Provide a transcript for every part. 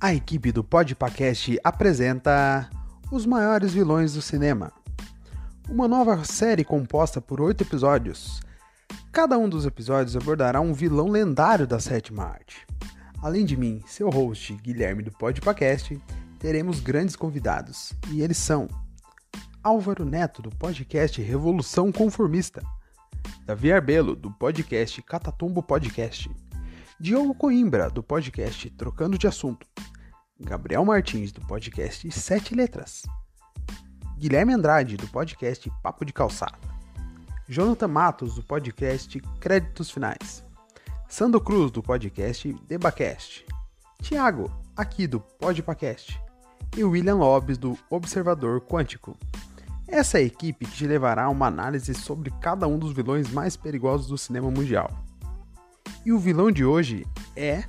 A equipe do Podpacast apresenta Os Maiores Vilões do Cinema. Uma nova série composta por oito episódios. Cada um dos episódios abordará um vilão lendário da sétima arte. Além de mim, seu host Guilherme do Podpacast, teremos grandes convidados. E eles são Álvaro Neto, do podcast Revolução Conformista. Davi Arbelo, do podcast Catatumbo Podcast. Diogo Coimbra, do podcast Trocando de Assunto. Gabriel Martins, do podcast Sete Letras. Guilherme Andrade, do podcast Papo de Calçada. Jonathan Matos, do podcast Créditos Finais. Sandro Cruz, do podcast Debacast. Tiago, aqui do Podpacast. E William Lobes, do Observador Quântico. Essa é a equipe que te levará a uma análise sobre cada um dos vilões mais perigosos do cinema mundial. E o vilão de hoje é.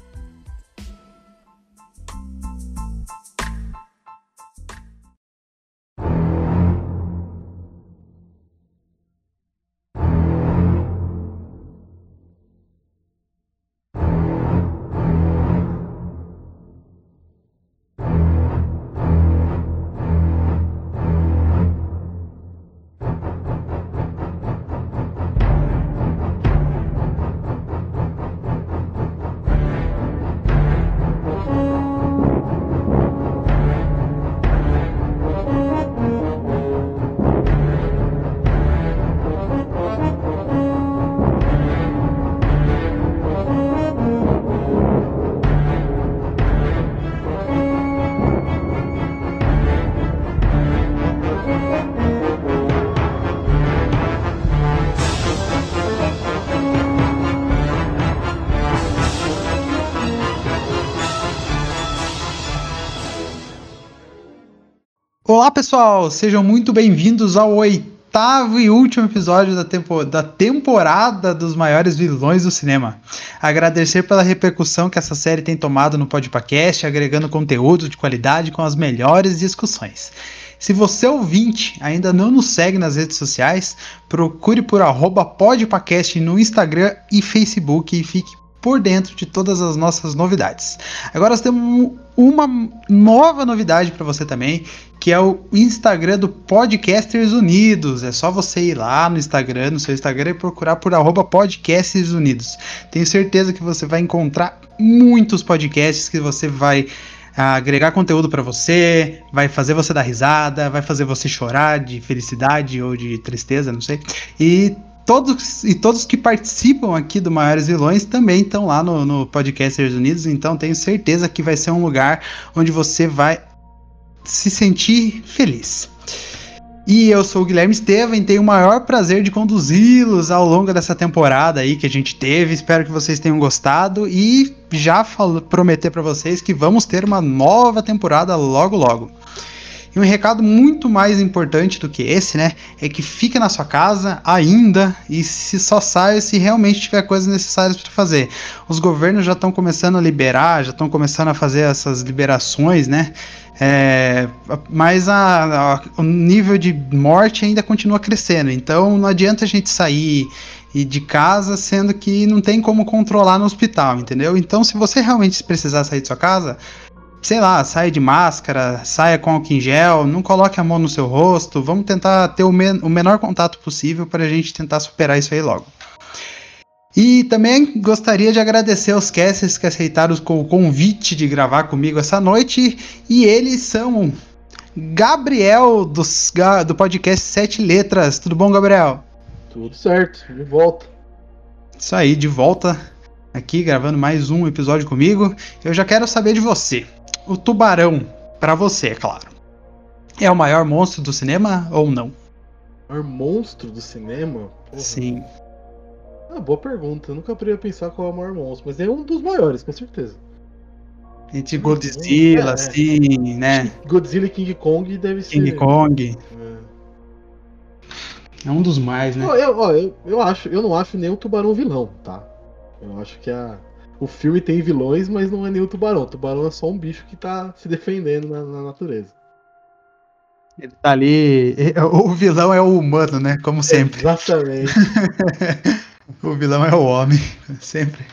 Olá pessoal, sejam muito bem-vindos ao oitavo e último episódio da, tempo, da temporada dos maiores vilões do cinema. Agradecer pela repercussão que essa série tem tomado no Podpacast, agregando conteúdo de qualidade com as melhores discussões. Se você ouvinte ainda não nos segue nas redes sociais, procure por arroba podpacast no Instagram e Facebook e fique por dentro de todas as nossas novidades. Agora nós temos uma nova novidade para você também, que é o Instagram do Podcasters Unidos. É só você ir lá no Instagram, no seu Instagram e procurar por arroba Podcasters Unidos. Tenho certeza que você vai encontrar muitos podcasts que você vai ah, agregar conteúdo para você, vai fazer você dar risada, vai fazer você chorar de felicidade ou de tristeza, não sei. E todos e todos que participam aqui do Maiores Vilões também estão lá no, no Podcasters Unidos, então tenho certeza que vai ser um lugar onde você vai se sentir feliz. E eu sou o Guilherme Estevam e tenho o maior prazer de conduzi-los ao longo dessa temporada aí que a gente teve. Espero que vocês tenham gostado e já falo, prometer para vocês que vamos ter uma nova temporada logo logo. E um recado muito mais importante do que esse, né, é que fique na sua casa ainda e se só saia se realmente tiver coisas necessárias para fazer. Os governos já estão começando a liberar, já estão começando a fazer essas liberações, né? É, mas a, a, o nível de morte ainda continua crescendo, então não adianta a gente sair e de casa, sendo que não tem como controlar no hospital, entendeu? Então, se você realmente precisar sair de sua casa, sei lá, saia de máscara, saia com álcool em gel, não coloque a mão no seu rosto, vamos tentar ter o, men o menor contato possível para a gente tentar superar isso aí logo. E também gostaria de agradecer aos casters que aceitaram o convite de gravar comigo essa noite. E eles são Gabriel dos, do podcast Sete Letras. Tudo bom, Gabriel? Tudo certo, de volta. Isso aí, de volta aqui gravando mais um episódio comigo. Eu já quero saber de você o tubarão, para você, é claro, é o maior monstro do cinema ou não? O maior monstro do cinema? Porra. Sim. Ah, boa pergunta. Eu nunca poderia pensar qual é o maior monstro, mas é um dos maiores, com certeza. Entre Godzilla, É. assim, né? Godzilla e King Kong deve ser. King Kong. É. É um dos mais, né? Eu, ó, eu, eu acho, eu não acho nem o tubarão vilão, tá? Eu acho que a, o filme tem vilões, mas não é nem o tubarão. O tubarão é só um bicho que tá se defendendo na, na natureza. Ele tá ali. O vilão é o humano, né? Como sempre. Exatamente. o vilão é o homem. Sempre.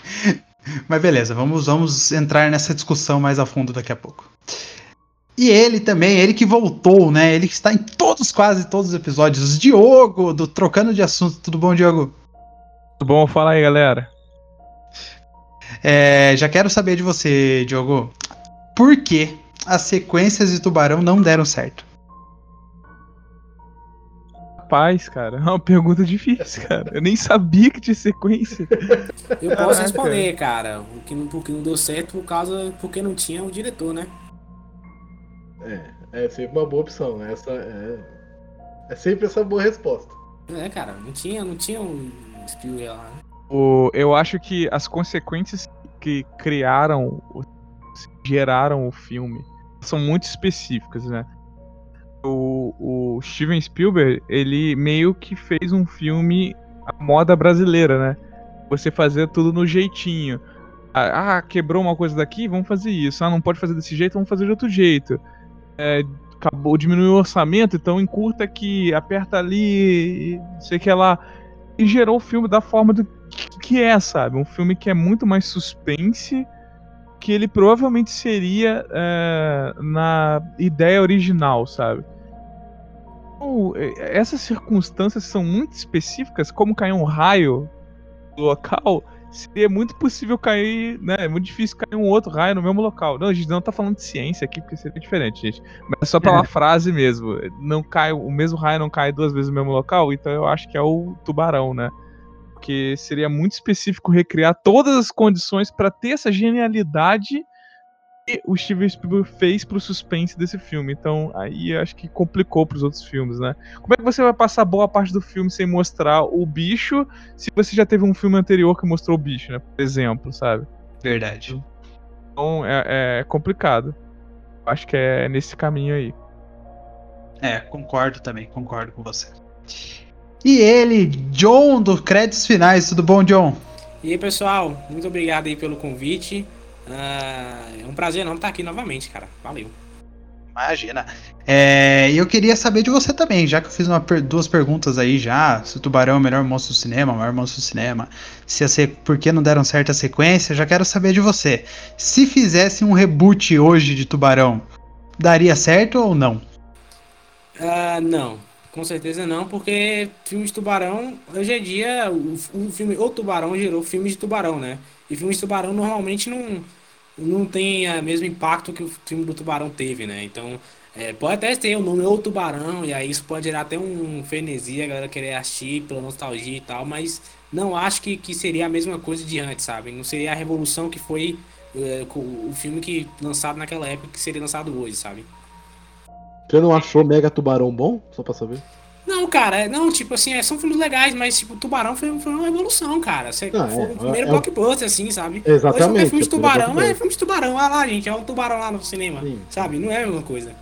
Mas beleza, vamos, vamos entrar nessa discussão mais a fundo daqui a pouco. E ele também, ele que voltou, né? Ele que está em todos, quase todos os episódios. Diogo, do Trocando de Assunto. Tudo bom, Diogo? Tudo bom? Fala aí, galera. É, já quero saber de você, Diogo. Por que as sequências de Tubarão não deram certo? Rapaz, cara, é uma pergunta difícil, cara. Eu nem sabia que tinha sequência. Eu Caraca. posso responder, cara. O que não, porque não deu certo por causa. Porque não tinha o diretor, né? é, é sempre uma boa opção. né? Essa é, é sempre essa boa resposta. É, cara, não tinha, não tinha um Spielberg lá. né? O, eu acho que as consequências que criaram, geraram o filme, são muito específicas, né? O, o Steven Spielberg, ele meio que fez um filme à moda brasileira, né? Você fazer tudo no jeitinho. Ah, ah, quebrou uma coisa daqui, vamos fazer isso. Ah, não pode fazer desse jeito, vamos fazer de outro jeito. É, acabou, diminuiu o orçamento, então encurta aqui, aperta ali, sei que lá. E gerou o filme da forma do que- é, sabe? Um filme que é muito mais suspense que ele provavelmente seria é, na ideia original, sabe? Então, é, essas circunstâncias são muito específicas, como cair um raio no local, seria muito possível cair, né? É muito difícil cair um outro raio no mesmo local. Não, a gente não tá falando de ciência aqui, porque seria diferente, gente. Mas é só pela frase mesmo. Não cai, o mesmo raio não cai duas vezes no mesmo local, então eu acho que é o tubarão, né? Porque seria muito específico recriar todas as condições pra ter essa genialidade que o Steven Spielberg fez pro suspense desse filme. Então, aí acho que complicou pros outros filmes, né? Como é que você vai passar boa parte do filme sem mostrar o bicho se você já teve um filme anterior que mostrou o bicho, né? Por exemplo, sabe? Verdade. Então é, é complicado. Acho que é nesse caminho aí. É, concordo também, concordo com você. E ele, John, do Créditos Finais. Tudo bom, John? E aí, pessoal, muito obrigado aí pelo convite. Ah, é um prazer não estar aqui novamente, cara. Valeu. Imagina. É, e eu queria saber de você também, já que eu fiz uma duas perguntas aí já, se o Tubarão é o melhor monstro do cinema, o maior monstro do cinema, se a se- por que não deram certa sequência, já quero saber de você. Se fizesse um reboot hoje de Tubarão, daria certo ou não? Ah, não, com certeza não, porque filme de tubarão, hoje em dia, o, o filme O Tubarão gerou filme de tubarão, né? E filmes de tubarão normalmente não, não tem o mesmo impacto que o filme do tubarão teve, né? Então, é, pode até ter o nome O Tubarão, e aí isso pode gerar até um frenesi, a galera querer assistir pela nostalgia e tal, mas não acho que, que seria a mesma coisa de antes, sabe? Não seria a revolução que foi é, o filme que lançado naquela época que seria lançado hoje, sabe? Você não achou Mega Tubarão bom? Só pra saber. Não, cara, é- não, tipo assim, é, são filmes legais, mas tipo, Tubarão foi, foi uma evolução, cara. Você, Não, foi é, o primeiro é- blockbuster, assim, sabe? Exatamente, Hoje filme de é o tubarão, é blockbuster. filme de tubarão, ah lá, gente, é um tubarão lá no cinema, Sim. sabe? Não é a mesma coisa.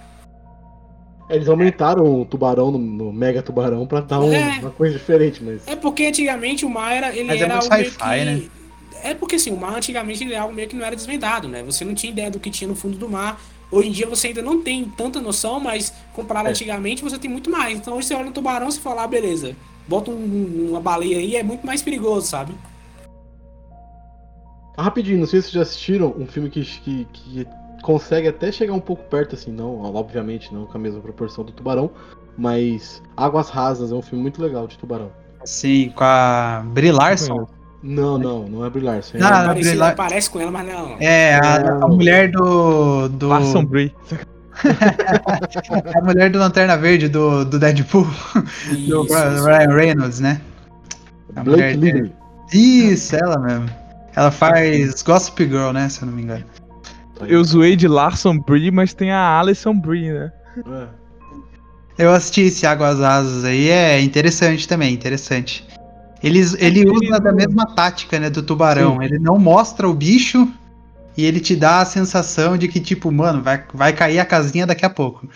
Eles aumentaram o tubarão no, no Mega Tubarão pra dar um- É. uma coisa diferente, mas. É porque antigamente o mar era, ele Mas é era muito algo meio sci-fi, que... né? É porque assim, o mar antigamente ele era algo meio que não era desvendado, né? Você não tinha ideia do que tinha no fundo do mar. Hoje em dia você ainda não tem tanta noção, mas comparado É. antigamente você tem muito mais. Então hoje você olha no tubarão e fala, ah, beleza, bota um- uma baleia aí, é muito mais perigoso, sabe? Rapidinho, não sei se vocês já assistiram um filme que, que, que consegue até chegar um pouco perto, assim, não, obviamente não com a mesma proporção do Tubarão, mas Águas Rasas é um filme muito legal de Tubarão. Sim, com a Brie Larson. Não, não, não é Brilhar. Isso aí Não, é- não. Parecido, Brilhar- parece com ela, mas não. É, a, a mulher do. do Larson Brie. a mulher do Lanterna Verde do, do Deadpool, do Isso, Ryan isso. Ryan Reynolds, né? a mulher Blake. Lively. Isso, ela mesmo. Ela faz Gossip Girl, né? Se eu não me engano. Eu zoei de Larson Brie, mas tem a Alison Brie, né? É. Eu assisti esse Águas Asas aí, é interessante também, interessante. Eles, ele ele usa da não- mesma tática, né, do tubarão. Ele não mostra o bicho e ele te dá a sensação de que, tipo, mano, vai, vai cair a casinha daqui a pouco.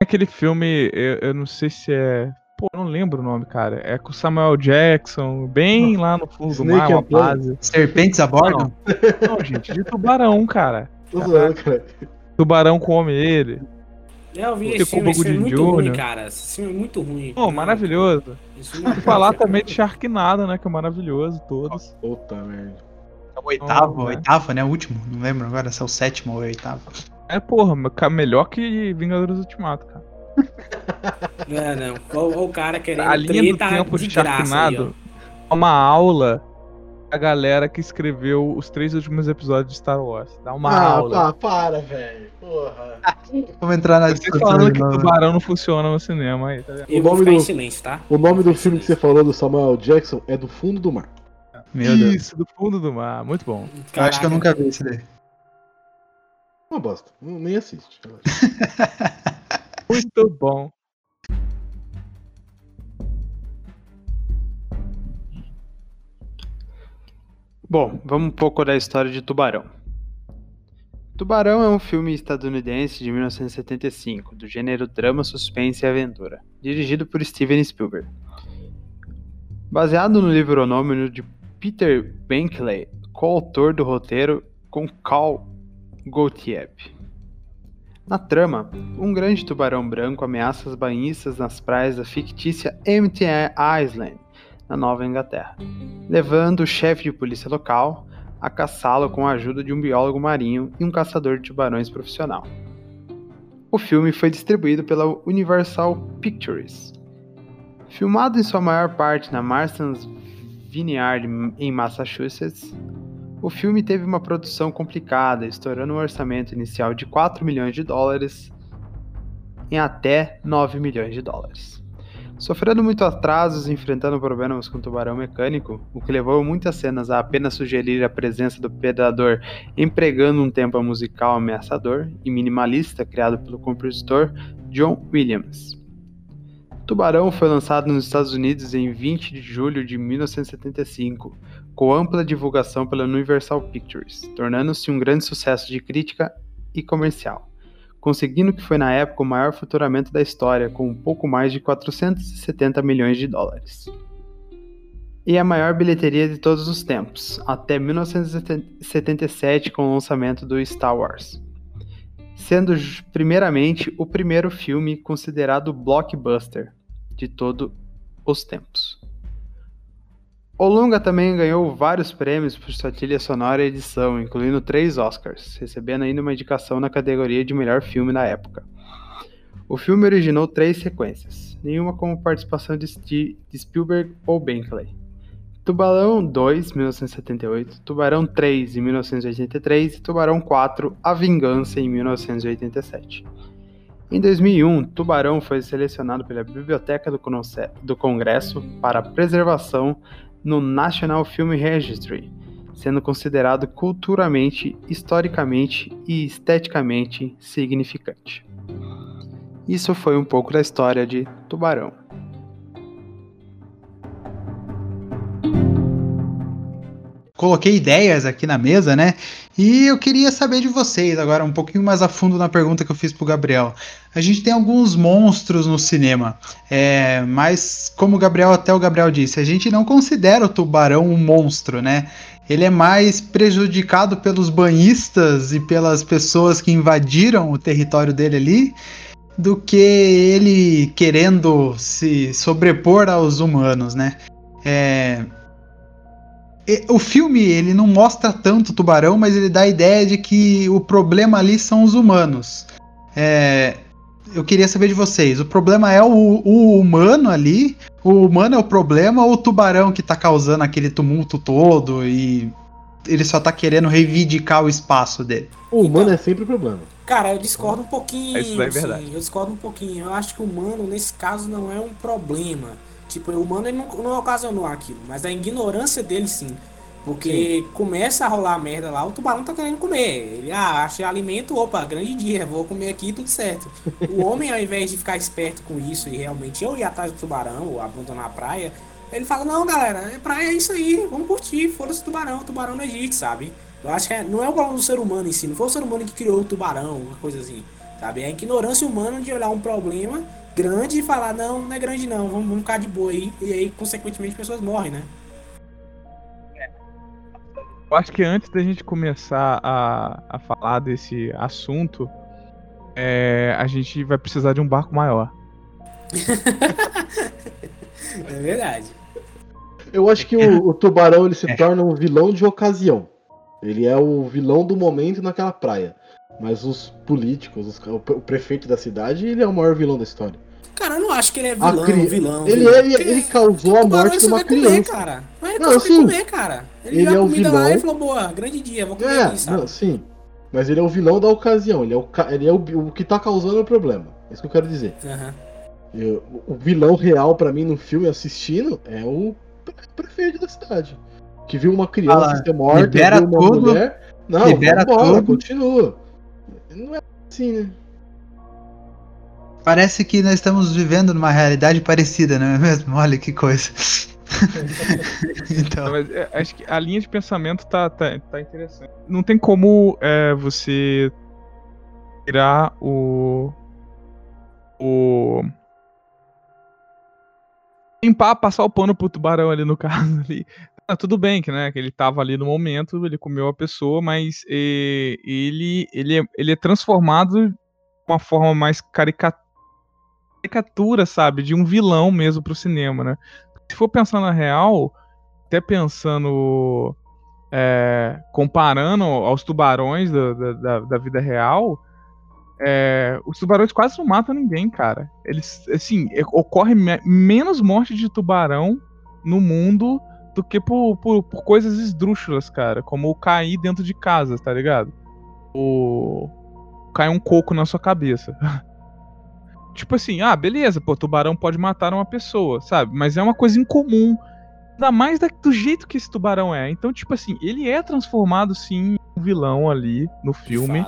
Aquele filme, eu, eu não sei se é. Pô, eu não lembro o nome, cara. É com o Samuel Jackson, bem lá no fundo do mar, uma Plants. base. Serpentes a bordo? Não, gente, de tubarão, cara. Tô zoando, cara. Tubarão come ele. É, Eu vi esse filme, esse o filme é muito ruim, Jr. cara. Esse filme é muito ruim. Pô, maravilhoso. Esse filme é falar também de Sharknado, né? Que é maravilhoso, todos. Puta merda. É o oitavo, Oh, né? oitavo, né? O último. Não lembro agora se é o sétimo ou o oitavo. É, porra, melhor que Vingadores Ultimato, cara. Não, não. Olha o cara querendo A linha do tempo de aí, Sharknado é uma aula a galera que escreveu os três últimos episódios de Star Wars. Dá uma ah, aula. pá, para, velho. Porra. Vamos entrar na discussão falando que novo. tubarão não funciona no cinema aí, tá O nome do- silêncio, tá? O nome do filme que você falou do Samuel Jackson é Do Fundo do Mar. Meu Deus. Isso, do fundo do mar. Muito bom. Eu acho que eu nunca vi esse daí. Uma bosta. Não- Nem assiste. Muito bom. Bom, vamos um pouco da história de Tubarão. Tubarão é um filme estadunidense de 1975, do gênero drama, suspense e aventura, dirigido por Steven Spielberg. Baseado no livro homônimo de Peter Bankley, coautor do roteiro com Carl Gottlieb. Na trama, um grande tubarão branco ameaça os banhistas nas praias da fictícia Empty Island, na Nova Inglaterra levando o chefe de polícia local a caçá-lo com a ajuda de um biólogo marinho e um caçador de tubarões profissional. O filme foi distribuído pela Universal Pictures. Filmado em sua maior parte na Marston's Vineyard em Massachusetts, o filme teve uma produção complicada, estourando um orçamento inicial de 4 milhões de dólares em até 9 milhões de dólares. Sofrendo muito atrasos e enfrentando problemas com o tubarão mecânico, o que levou muitas cenas a apenas sugerir a presença do predador empregando um tempo musical ameaçador e minimalista criado pelo compositor John Williams. Tubarão foi lançado nos Estados Unidos em 20 de julho de 1975, com ampla divulgação pela Universal Pictures, tornando-se um grande sucesso de crítica e comercial conseguindo o que foi na época o maior faturamento da história, com um pouco mais de 470 milhões de dólares. E a maior bilheteria de todos os tempos, até 1977 com o lançamento do Star Wars. Sendo primeiramente o primeiro filme considerado blockbuster de todos os tempos. O longa também ganhou vários prêmios por sua trilha sonora e edição, incluindo três Oscars, recebendo ainda uma indicação na categoria de melhor filme na época. O filme originou três sequências, nenhuma com participação de, Sti- de Spielberg ou Bankley. Tubarão 2, 1978, Tubarão 3, em 1983 e Tubarão 4, A Vingança, em 1987. Em 2001, Tubarão foi selecionado pela Biblioteca do Congresso para preservação no National Film Registry, sendo considerado culturalmente, historicamente e esteticamente significante. Isso foi um pouco da história de Tubarão. Coloquei ideias aqui na mesa, né? E eu queria saber de vocês agora, um pouquinho mais a fundo na pergunta que eu fiz pro Gabriel. A gente tem alguns monstros no cinema, é, mas como o Gabriel, até o Gabriel disse, a gente não considera o tubarão um monstro, né? Ele é mais prejudicado pelos banhistas e pelas pessoas que invadiram o território dele ali do que ele querendo se sobrepor aos humanos, né? É, o filme ele não mostra tanto o tubarão, mas ele dá a ideia de que o problema ali são os humanos. É, eu queria saber de vocês: o problema é o, o humano ali? O humano é o problema ou o tubarão que tá causando aquele tumulto todo e ele só tá querendo reivindicar o espaço dele? O humano é sempre o problema. Cara, eu discordo um pouquinho. Isso é verdade. eu discordo um pouquinho. Eu acho que o humano, nesse caso, não é um problema. Tipo, o humano ele não, não ocasionou aquilo, mas a ignorância dele sim. Porque começa a rolar merda lá, o tubarão tá querendo comer. Ele, ah, achei alimento, opa, grande dia, vou comer aqui, tudo certo. O homem, ao invés de ficar esperto com isso e realmente eu ir atrás do tubarão ou abandonar a praia, ele fala, não, galera, é praia é isso aí, vamos curtir, foda-se o tubarão, o tubarão não existe, sabe? Eu acho que é, não é o problema do ser humano em si, não foi o ser humano que criou o tubarão, uma coisa assim, sabe? É a ignorância humana de olhar um problema grande e falar, não, não é grande não, vamos, vamos ficar de boa aí, e aí, consequentemente, pessoas morrem, né? Eu acho que antes da gente começar a, a falar desse assunto, é, a gente vai precisar de um barco maior. é verdade. Eu acho que o, o tubarão ele se é. torna um vilão de ocasião. Ele é o vilão do momento naquela praia. Mas os políticos, os, o, o prefeito da cidade, ele é o maior vilão da história. Cara, eu não acho que ele é vilão, cri... vilão. Ele, vilão. ele, ele causou a morte de uma criança. Comer, cara. Mas ele não, sim. comer, cara. Ele, ele é o vilão. lá e falou, boa, grande dia, vou comer é, aqui, sabe? Não, sim. Mas ele é o vilão da ocasião, ele é o, ele é o, o que tá causando o problema. É isso que eu quero dizer. Uhum. Eu, o vilão real para mim no filme assistindo é o prefeito da cidade. Que viu uma criança ah, ser morta, libera viu uma tudo, mulher. Não, libera vambora, tudo. continua. Não é assim, né? Parece que nós estamos vivendo numa realidade parecida, não é mesmo? Olha que coisa. então. Mas, é, acho que a linha de pensamento tá, tá, tá interessante. Não tem como é, você tirar o. O. Limpar, passar o pano pro tubarão ali no caso ali. Ah, tudo bem que, né, que ele tava ali no momento, ele comeu a pessoa, mas e, ele, ele, é, ele é transformado de uma forma mais caricatura sabe, de um vilão mesmo pro cinema, né? Se for pensar na real, até pensando. É, comparando aos tubarões da, da, da vida real, é, os tubarões quase não matam ninguém, cara. Eles, assim, é, ocorre me menos morte de tubarão no mundo do que por, por, por, coisas esdrúxulas, cara. Como cair dentro de casa, tá ligado? O. Cai um coco na sua cabeça. Tipo assim, ah, beleza, pô, tubarão pode matar uma pessoa, sabe? Mas é uma coisa incomum. Ainda mais do jeito que esse tubarão é. Então, tipo assim, ele é transformado sim em um vilão ali no filme.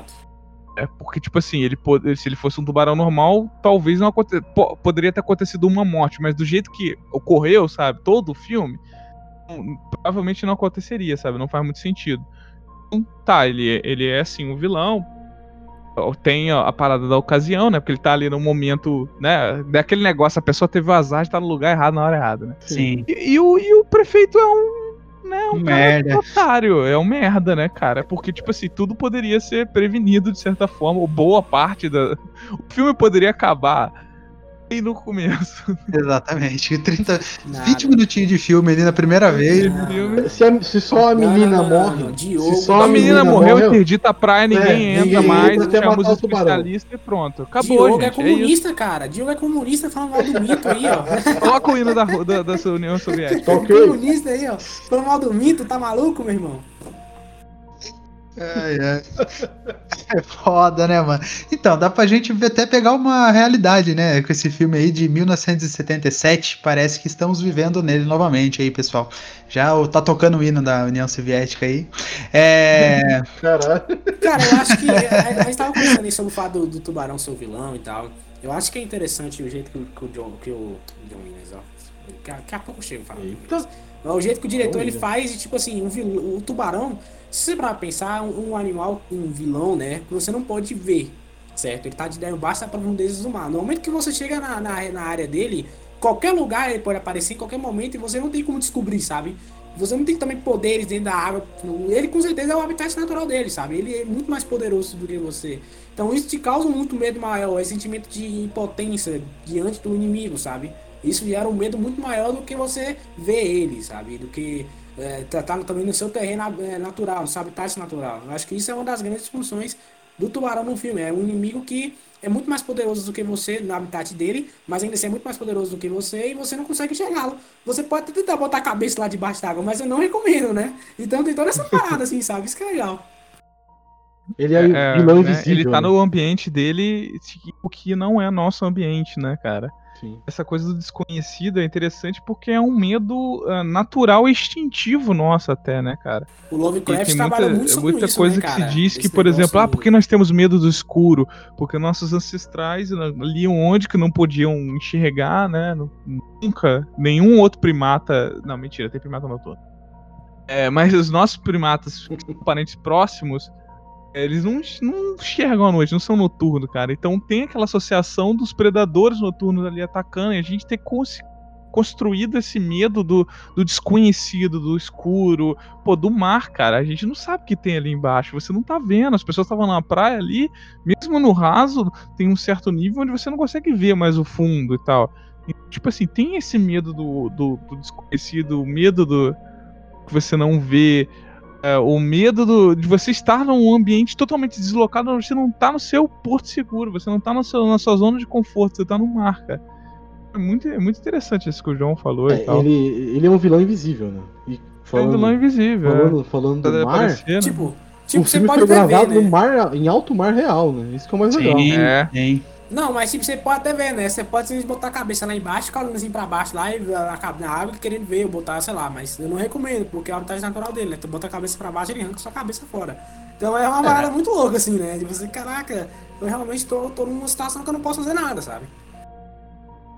É porque, tipo assim, ele se ele fosse um tubarão normal, talvez não aconte... poderia ter acontecido uma morte, mas do jeito que ocorreu, sabe, todo o filme, provavelmente não aconteceria, sabe? Não faz muito sentido. Então, tá, ele, ele é assim um vilão, tem a parada da ocasião, né? Porque ele tá ali no momento, né? Daquele negócio, a pessoa teve o azar de estar no lugar errado na hora errada, né? Sim. E, e, o, e o prefeito é um. Né, um merda. otário, é um merda, né, cara? Porque, tipo assim, tudo poderia ser prevenido de certa forma, ou boa parte da. O filme poderia acabar bem no começo. Exatamente. 30, 20 minutinhos de filme ali na primeira vez. Se, a, se, só a menina não, morre. Não, se só a menina, menina morreu, morreu, interdita a praia, ninguém é, entra ninguém mais, entra chama os especialistas e pronto. Acabou, Diogo é gente, é comunista, é cara. Diogo é comunista falando mal do mito aí, ó. Coloca o hino da, da, da União Soviética. Okay. Comunista aí, ó. Falando mal do mito, tá maluco, meu irmão? Ai, ai. É foda, né, mano? Então, dá pra gente até pegar uma realidade, né? Com esse filme aí de 1977, parece que estamos vivendo nele novamente aí, pessoal. Já tá tocando o hino da União Soviética aí. É. Caralho. Cara, eu acho que. A, a gente tava aí sobre o fato do, do, tubarão ser o vilão e tal. Eu acho que é interessante o jeito que, que o John. Que o John Williams, ó. Daqui a pouco eu chego falando. O jeito que o diretor ele faz, tipo assim, um vilão, o tubarão se você para pensar, um, um, animal, um vilão, né? Que você não pode ver, certo? Ele tá debaixo da profundezas do mar. No momento que você chega na, na, na, área dele, qualquer lugar ele pode aparecer em qualquer momento e você não tem como descobrir, sabe? Você não tem também poderes dentro da água. Ele com certeza é o habitat natural dele, sabe? Ele é muito mais poderoso do que você. Então isso te causa muito medo maior, esse sentimento de impotência diante do inimigo, sabe? Isso gera um medo muito maior do que você ver ele, sabe? Do que é, tá, tá, também no seu terreno é, natural, no seu habitat natural. Eu acho que isso é uma das grandes funções do tubarão no filme. É um inimigo que é muito mais poderoso do que você no habitat dele, mas ainda assim é muito mais poderoso do que você e você não consegue enxergá-lo. Você pode tentar botar a cabeça lá debaixo d'água, mas eu não recomendo, né? Então tem toda essa parada, assim, sabe? Isso que é legal. Ele é, é vilão né? invisível. Ele tá né? no ambiente dele, o que não é nosso ambiente, né, cara? Sim. Essa coisa do desconhecido é interessante porque é um medo uh, natural e instintivo nosso até, né, cara? O Lovecraft tem muita, muito muita isso, coisa né, que se diz que, por exemplo, ah, porque nós temos medo do escuro? Porque nossos ancestrais ali onde que não podiam enxergar, né? Nunca nenhum outro primata, não, mentira, tem primata noturno. É, mas os nossos primatas, parentes próximos, eles não, não enxergam à noite, não são noturnos, cara. Então tem aquela associação dos predadores noturnos ali atacando e a gente cons construído esse medo do, do desconhecido, do escuro, pô, do mar, cara. A gente não sabe o que tem ali embaixo, você não tá vendo. As pessoas estavam na praia ali, mesmo no raso, tem um certo nível onde você não consegue ver mais o fundo e tal. E, tipo assim, tem esse medo do, do, do desconhecido, o medo do que você não vê, é, o medo do, de você estar num ambiente totalmente deslocado, você não tá no seu porto seguro, você não tá no seu, na sua zona de conforto, você tá no mar, cara. É muito, é muito interessante isso que o João falou É, e tal. ele, ele é um vilão invisível, né? E é um vilão invisível. é. falando, falando Tá do mar, aparecendo. Tipo, tipo o você filme pode foi ver, gravado né? no mar, em alto mar real, né? Isso que é o mais legal. Sim, É. sim. Não, mas tipo, você pode até ver, né? Você pode simplesmente botar a cabeça lá embaixo, olhando assim pra baixo lá e a cab- na água querendo ver, ou botar, sei lá, mas eu não recomendo, porque é a habitat natural dele, né? Tu bota a cabeça pra baixo e ele arranca sua cabeça fora. Então é uma parada muito louca, assim, né? De você, caraca, eu realmente tô, tô numa situação que eu não posso fazer nada, sabe?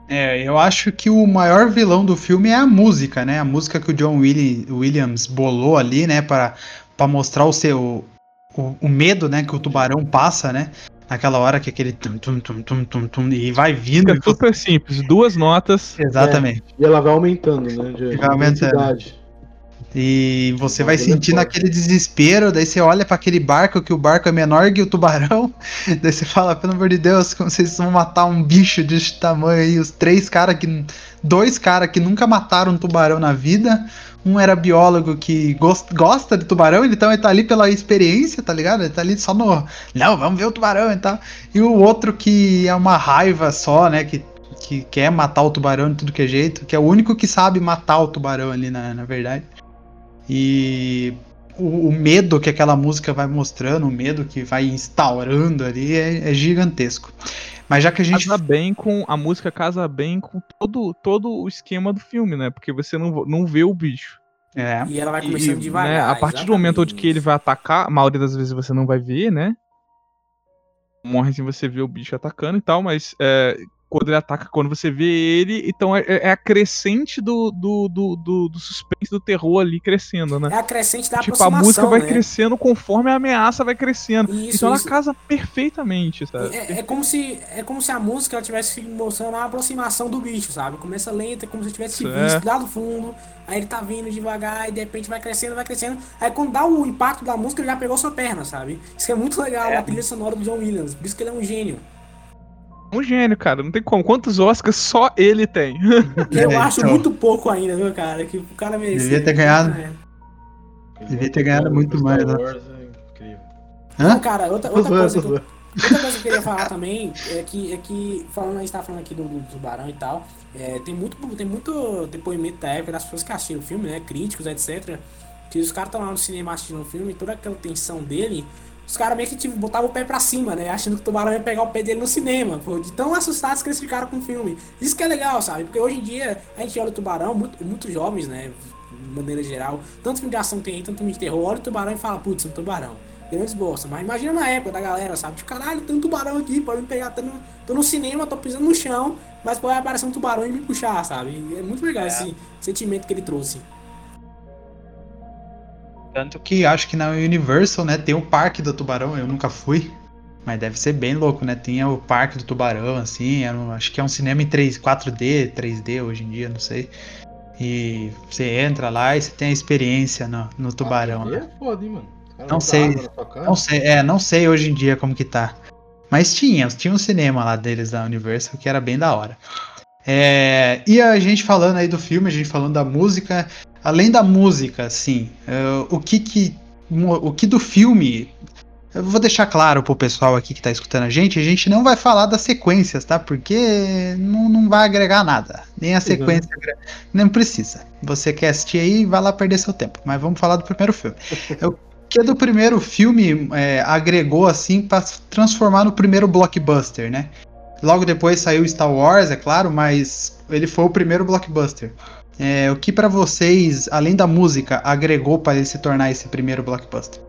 É, eu acho que o maior vilão do filme é a música, né? A música que o John Willi- Williams bolou ali, né? Para pra mostrar o seu. O, o medo, né? Que o tubarão passa, né? Naquela hora que aquele tum, tum, tum, tum, tum, tum, e vai vindo. Fica super simples, duas notas. Exatamente. E ela vai aumentando, né? De, E vai aumentando. E você vai é sentindo aquele desespero, daí você olha para aquele barco, que o barco é menor que o tubarão, daí você fala, pelo amor de Deus, como vocês vão matar um bicho desse tamanho aí, os três caras que. Dois caras que nunca mataram um tubarão na vida. Um era biólogo que gos- gosta de tubarão, então ele tá ali pela experiência, tá ligado? Ele tá ali só no. Não, vamos ver o tubarão e tal. E o outro que é uma raiva só, né? Que, que quer matar o tubarão de tudo que é jeito, que é o único que sabe matar o tubarão ali, na, na verdade. E o, o medo que aquela música vai mostrando, o medo que vai instaurando ali é, é gigantesco. Mas já que a gente. Casa bem com. A música casa bem com todo, todo o esquema do filme, né? Porque você não, não vê o bicho. É, E ela vai E, começando né, devagar. a partir do momento onde que ele vai atacar, a maioria das vezes você não vai ver, né? Morre sem você ver o bicho atacando e tal, mas é, quando ele ataca, quando você vê ele, então é, é a crescente do, do, do, do, do suspense do terror ali crescendo, né? É a crescente da Tipo, a música vai né? crescendo conforme a ameaça vai crescendo. Isso, então ela isso. casa perfeitamente, sabe? É, é como se, é como se a música ela tivesse mostrando a aproximação do bicho, sabe? Começa lenta, como se tivesse visto é. lá do fundo, aí ele tá vindo devagar, e de repente vai crescendo, vai crescendo. Aí quando dá o impacto da música, ele já pegou sua perna, sabe? Isso é muito legal, a trilha sonora do John Williams, por isso que ele é um gênio. Um gênio, cara. Não tem como. Quantos Oscars só ele tem? Eu É, acho então. muito pouco ainda, viu, cara? Que o cara merecia. Devia ter ganhado. É. Devia ter ganhado muito mais, né? É. Hã? Não, cara, outra, outra, coisa que eu, outra coisa que eu queria falar também é que, é que falando, a gente tá falando aqui do, do tubarão e tal, é, tem, muito, tem muito depoimento da época das pessoas que assistiram o filme, né? Críticos, etc. Que os caras estão lá no cinema assistindo o filme, toda aquela tensão dele, os caras meio que tipo, botavam o pé pra cima, né? Achando que o tubarão ia pegar o pé dele no cinema, pô, de tão assustados que eles ficaram com o filme. Isso que é legal, sabe? Porque hoje em dia a gente olha o tubarão, muito, muito jovens, né? De maneira geral, tanto filme de ação tem aí, tanto filme de terror, olha o tubarão e fala, putz, um tubarão. Grandes bolsas, mas imagina na época da galera, sabe? Tipo, caralho, tem um tubarão aqui, pode me pegar, tô no, tô no cinema, tô pisando no chão, mas pode aparecer um tubarão e me puxar, sabe? E é muito legal esse sentimento que ele trouxe. Tanto que acho que na Universal, né, tem o Parque do Tubarão, eu nunca fui. Mas deve ser bem louco, né? Tinha o Parque do Tubarão, assim, um- acho que é um cinema em 3, 4D, 3D hoje em dia, não sei. E você entra lá e você tem a experiência no, no tubarão. Ah, né? é foda, hein, mano. Não sei. Não sei, é, não sei hoje em dia como que tá. Mas tinha, tinha um cinema lá deles da Universal que era bem da hora. É, e a gente falando aí do filme, a gente falando da música, além da música, assim, é, o que que o que do filme eu vou deixar claro pro pessoal aqui que tá escutando a gente, a gente não vai falar das sequências, tá? Porque não, não vai agregar nada. Nem a sequência agre- não precisa. Você quer assistir aí, vai lá perder seu tempo. Mas vamos falar do primeiro filme. É o que do primeiro filme é, agregou assim pra transformar no primeiro blockbuster, né? Logo depois saiu Star Wars, é claro, mas ele foi o primeiro blockbuster. É, o que pra vocês, além da música, agregou para ele se tornar esse primeiro blockbuster?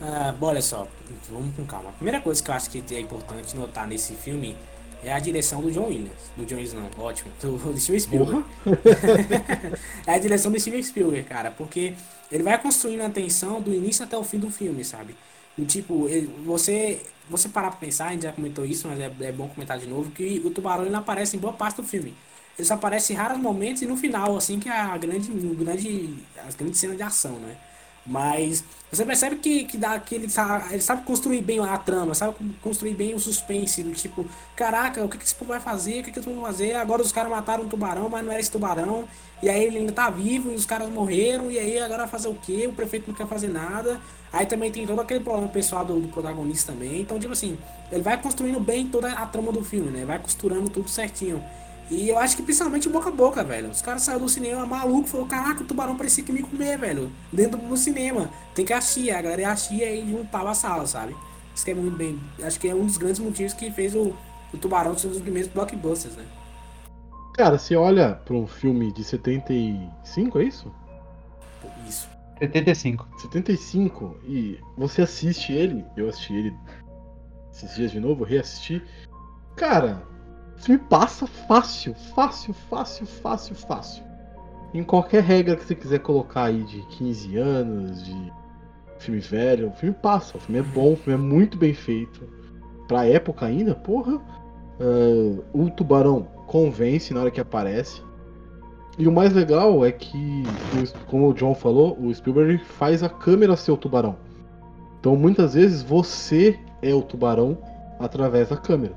Ah, bom, olha só, vamos com calma. A primeira coisa que eu acho que é importante notar nesse filme é a direção do John Williams. Do John Williams não, ótimo. Do, do Steven Spielberg. é a direção do Steven Spielberg, cara. Porque ele vai construindo a tensão do início até o fim do filme, sabe? E, tipo, você, você parar pra pensar, a gente já comentou isso, mas é, é bom comentar de novo, que o tubarão ele não aparece em boa parte do filme. Ele só aparece em raros momentos e no final, assim, que é a grande, grande, as grandes cenas de ação, né? Mas você percebe que, que, dá, que ele, sabe, ele sabe construir bem a trama, sabe construir bem o suspense, do tipo, caraca, o que, que esse povo vai fazer? O que, que povo vai fazer? Agora os caras mataram um tubarão, mas não era esse tubarão. E aí ele ainda tá vivo e os caras morreram. E aí agora fazer o quê? O prefeito não quer fazer nada. Aí também tem todo aquele problema pessoal do, do protagonista também. Então, tipo assim, ele vai construindo bem toda a trama do filme, né? Vai costurando tudo certinho. E eu acho que principalmente boca a boca, velho. Os caras saíram do cinema maluco, falou, caraca, o tubarão parecia que me comer, velho. Dentro do cinema. Tem que assistir, a galera assistia e juntava a sala, sabe? Isso que é muito bem. Acho que é um dos grandes motivos que fez o, o Tubarão ser um dos primeiros blockbusters, né? Cara, você olha pra um filme de 75, é isso? Isso. 75. 75 e você assiste ele, eu assisti ele esses dias de novo, reassisti. Cara, filme passa fácil, fácil, fácil, fácil, fácil. Em qualquer regra que você quiser colocar aí de 15 anos, de filme velho, o filme passa. O filme é bom, o filme é muito bem feito. Pra época ainda, porra. Uh, o tubarão convence na hora que aparece. E o mais legal é que, como o John falou, o Spielberg faz a câmera ser o tubarão. Então muitas vezes você é o tubarão através da câmera.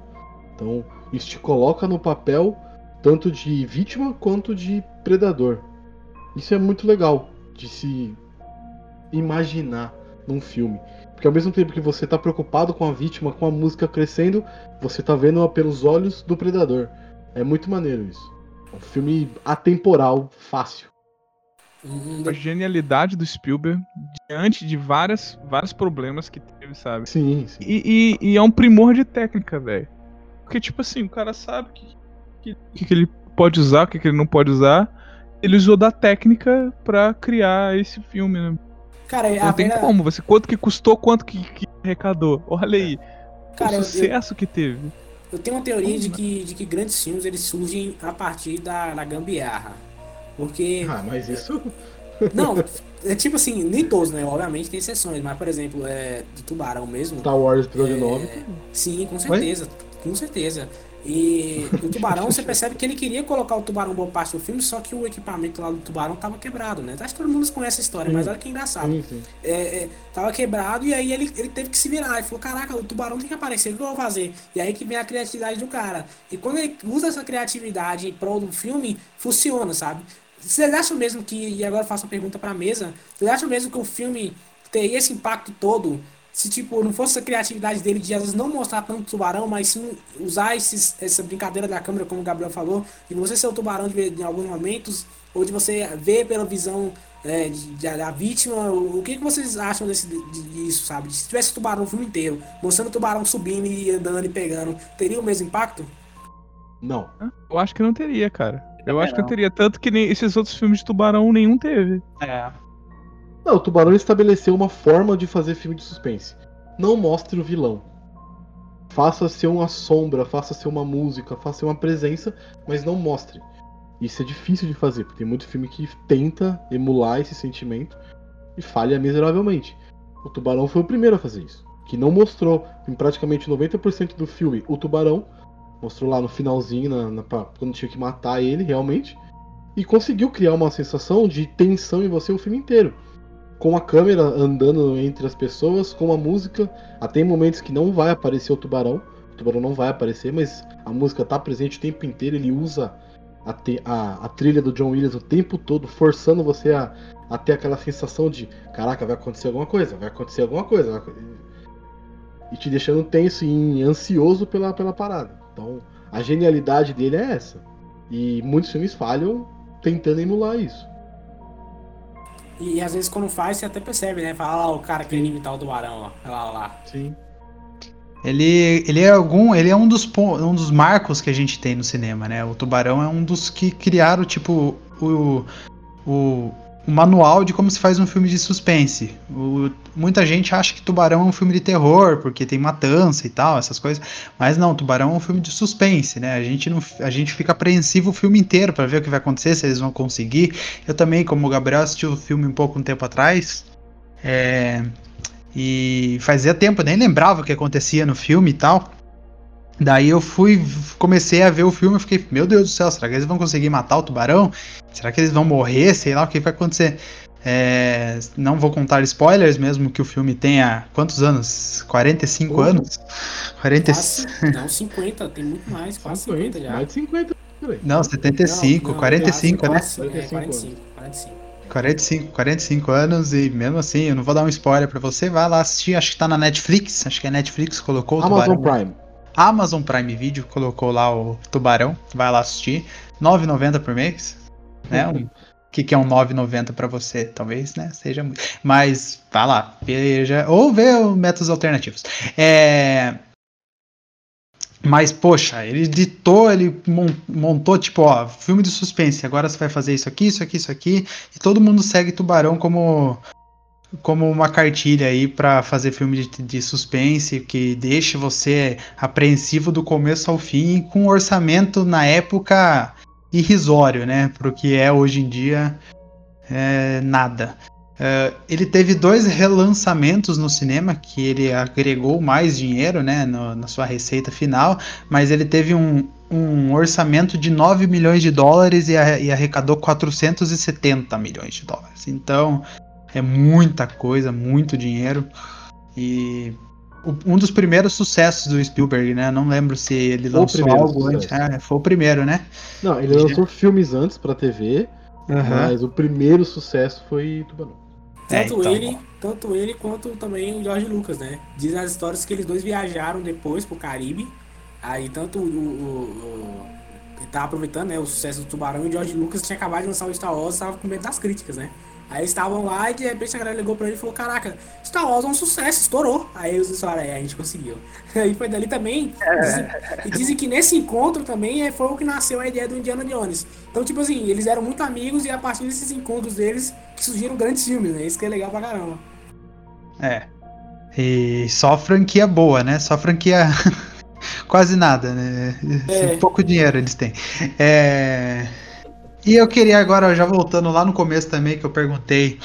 Então isso te coloca no papel tanto de vítima quanto de predador. Isso é muito legal de se imaginar num filme. Porque ao mesmo tempo que você está preocupado com a vítima, com a música crescendo, você está vendo-a pelos olhos do predador. É muito maneiro isso. É um filme atemporal, fácil. A genialidade do Spielberg diante de várias, vários problemas que teve, sabe? Sim, sim. E, e, e é um primor de técnica, velho. Porque, tipo assim, o cara sabe o que, que, que, ele pode usar, o que, que ele não pode usar. Ele usou da técnica para criar esse filme, né? Cara, não tem pena... como. Você, quanto que custou, quanto que, que arrecadou. Olha aí. Cara, o sucesso eu, que teve. Eu tenho uma teoria de que, de que grandes filmes eles surgem a partir da, da gambiarra. Porque. Ah, mas isso. Não, é tipo assim, nem todos, né? Obviamente tem exceções, mas por exemplo, é, do Tubarão mesmo. Star Wars Episódio é, 9. Sim, com certeza. Oi? Com certeza. E o tubarão, você percebe que ele queria colocar o tubarão boa parte do filme, só que o equipamento lá do tubarão tava quebrado, né? Acho que todo mundo conhece a história, mas olha que engraçado. É, é, tava quebrado e aí ele, ele teve que se virar. Ele falou: Caraca, o tubarão tem que aparecer, o que eu vou fazer? E aí que vem a criatividade do cara. E quando ele usa essa criatividade em prol do filme, funciona, sabe? Vocês acham mesmo que, e agora eu faço uma pergunta pra mesa, vocês acham mesmo que o filme teria esse impacto todo se tipo não fosse a criatividade dele de às vezes não mostrar tanto tubarão, mas sim usar esses, essa brincadeira da câmera, como o Gabriel falou, de você ser o tubarão de, em alguns momentos, ou de você ver pela visão é, de, de, da vítima, o, o que, que vocês acham desse, de, disso, sabe? Se tivesse tubarão o filme inteiro, mostrando o tubarão subindo e andando e pegando, teria o mesmo impacto? Não. Eu acho que não teria, cara. Eu acho não. que não teria. Tanto que nem esses outros filmes de tubarão nenhum teve. É. Não, o Tubarão estabeleceu uma forma de fazer filme de suspense. Não mostre o vilão. Faça ser uma sombra, faça ser uma música, faça ser uma presença, mas não mostre. Isso é difícil de fazer, porque tem muito filme que tenta emular esse sentimento e falha miseravelmente. O Tubarão foi o primeiro a fazer isso. Que não mostrou em praticamente 90% do filme o tubarão. Mostrou lá no finalzinho, na, na, quando tinha que matar ele realmente. E conseguiu criar uma sensação de tensão em você o filme inteiro com a câmera andando entre as pessoas, com a música. Até em momentos que não vai aparecer o tubarão. O tubarão não vai aparecer, mas a música tá presente o tempo inteiro. Ele usa a, te, a, a trilha do John Williams o tempo todo, forçando você a, a ter aquela sensação de: caraca, vai acontecer alguma coisa, vai acontecer alguma coisa. E te deixando tenso e ansioso pela, pela parada. Então, a genialidade dele é essa. E muitos filmes falham tentando emular isso. E, e, às vezes quando faz, você até percebe, né? Fala, lá, o cara querendo imitar o tubarão, ó. Olha lá, lá. Sim. Ele, ele é algum. Ele é um dos, um dos marcos que a gente tem no cinema, né? O tubarão é um dos que criaram, tipo, o. o o manual de como se faz um filme de suspense. O- muita gente acha que Tubarão é um filme de terror, porque tem matança e tal, essas coisas. Mas não, Tubarão é um filme de suspense, né? A gente, não, a gente fica apreensivo o filme inteiro para ver o que vai acontecer, se eles vão conseguir. Eu também, como o Gabriel assistiu o filme um pouco um tempo atrás. é, e fazia tempo, nem lembrava o que acontecia no filme e tal. Daí eu fui, comecei a ver o filme e fiquei, meu Deus do céu, será que eles vão conseguir matar o tubarão? Será que eles vão morrer? Sei lá o que vai acontecer. É, não vou contar spoilers, mesmo que o filme tenha quantos anos? 45 Porra. anos? 40, Quase, não, 50, tem muito mais, quase 50 já. Mais de 50. por aí. não, 75, Não, não, 45, né? quase, quase, é, 45 45, 45. 45, 45 anos e mesmo assim, eu não vou dar um spoiler pra você, vai lá assistir, acho que tá na Netflix, acho que a Netflix colocou o Amazon tubarão. Prime. Amazon Prime Video colocou lá o Tubarão, vai lá assistir, 9,90 por mês, né? Um, que que é um 9,90 pra você, talvez, né? Seja muito. Mas vai lá, veja ou vê os métodos alternativos. É mas, poxa, ele editou, ele mon- montou, tipo, ó, filme de suspense. Agora você vai fazer isso aqui, isso aqui, isso aqui. E todo mundo segue Tubarão como, como uma cartilha aí pra fazer filme de, de suspense que deixe você apreensivo do começo ao fim, com um orçamento na época irrisório, né? Pro que é hoje em dia é nada. É, ele teve dois relançamentos no cinema que ele agregou mais dinheiro, né, no- na sua receita final, mas ele teve um, um orçamento de 9 milhões de dólares e, a- e arrecadou 470 milhões de dólares. Então, é muita coisa, muito dinheiro. E o- um dos primeiros sucessos do Spielberg, né? Não lembro se ele Foi lançou primeiro algo antes. É, foi o primeiro, né? Não, ele lançou filmes antes pra TV, Aham. mas o primeiro sucesso foi Tubarão. É, Tanto então. ele, tanto ele quanto também o George Lucas, né? Diz as histórias que eles dois viajaram depois pro Caribe. Aí tanto o, o, o- ele tava aproveitando, né, o sucesso do Tubarão e o George Lucas tinha acabado de lançar o Star Wars, tava com medo das críticas, né? Aí eles estavam lá e de repente a galera ligou pra ele e falou, caraca, Star Wars é um sucesso, estourou. Aí eles falaram, é, a gente conseguiu. Aí foi dali também. Dizem, e dizem que nesse encontro também é, foi o que nasceu a ideia do Indiana Jones. Então, tipo assim, eles eram muito amigos e a partir desses encontros deles que surgiram grandes filmes, né? Isso que é legal pra caramba. É. E só franquia boa, né? Só franquia quase nada, né? É. Pouco dinheiro eles têm. É, E eu queria agora, já voltando lá no começo também, que eu perguntei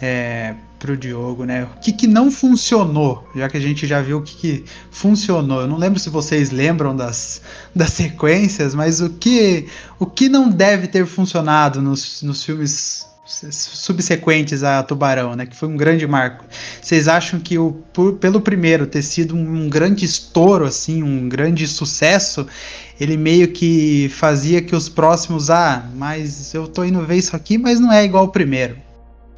é, pro Diogo, né? O que, que não funcionou, já que a gente já viu o que, que funcionou. Eu não lembro se vocês lembram das, das sequências, mas o que, o que não deve ter funcionado nos, nos filmes subsequentes a Tubarão, né? Que foi um grande marco. Vocês acham que o, por- pelo primeiro ter sido um grande estouro, assim, um grande sucesso, ele meio que fazia que os próximos, ah, mas eu tô indo ver isso aqui, mas não é igual o primeiro.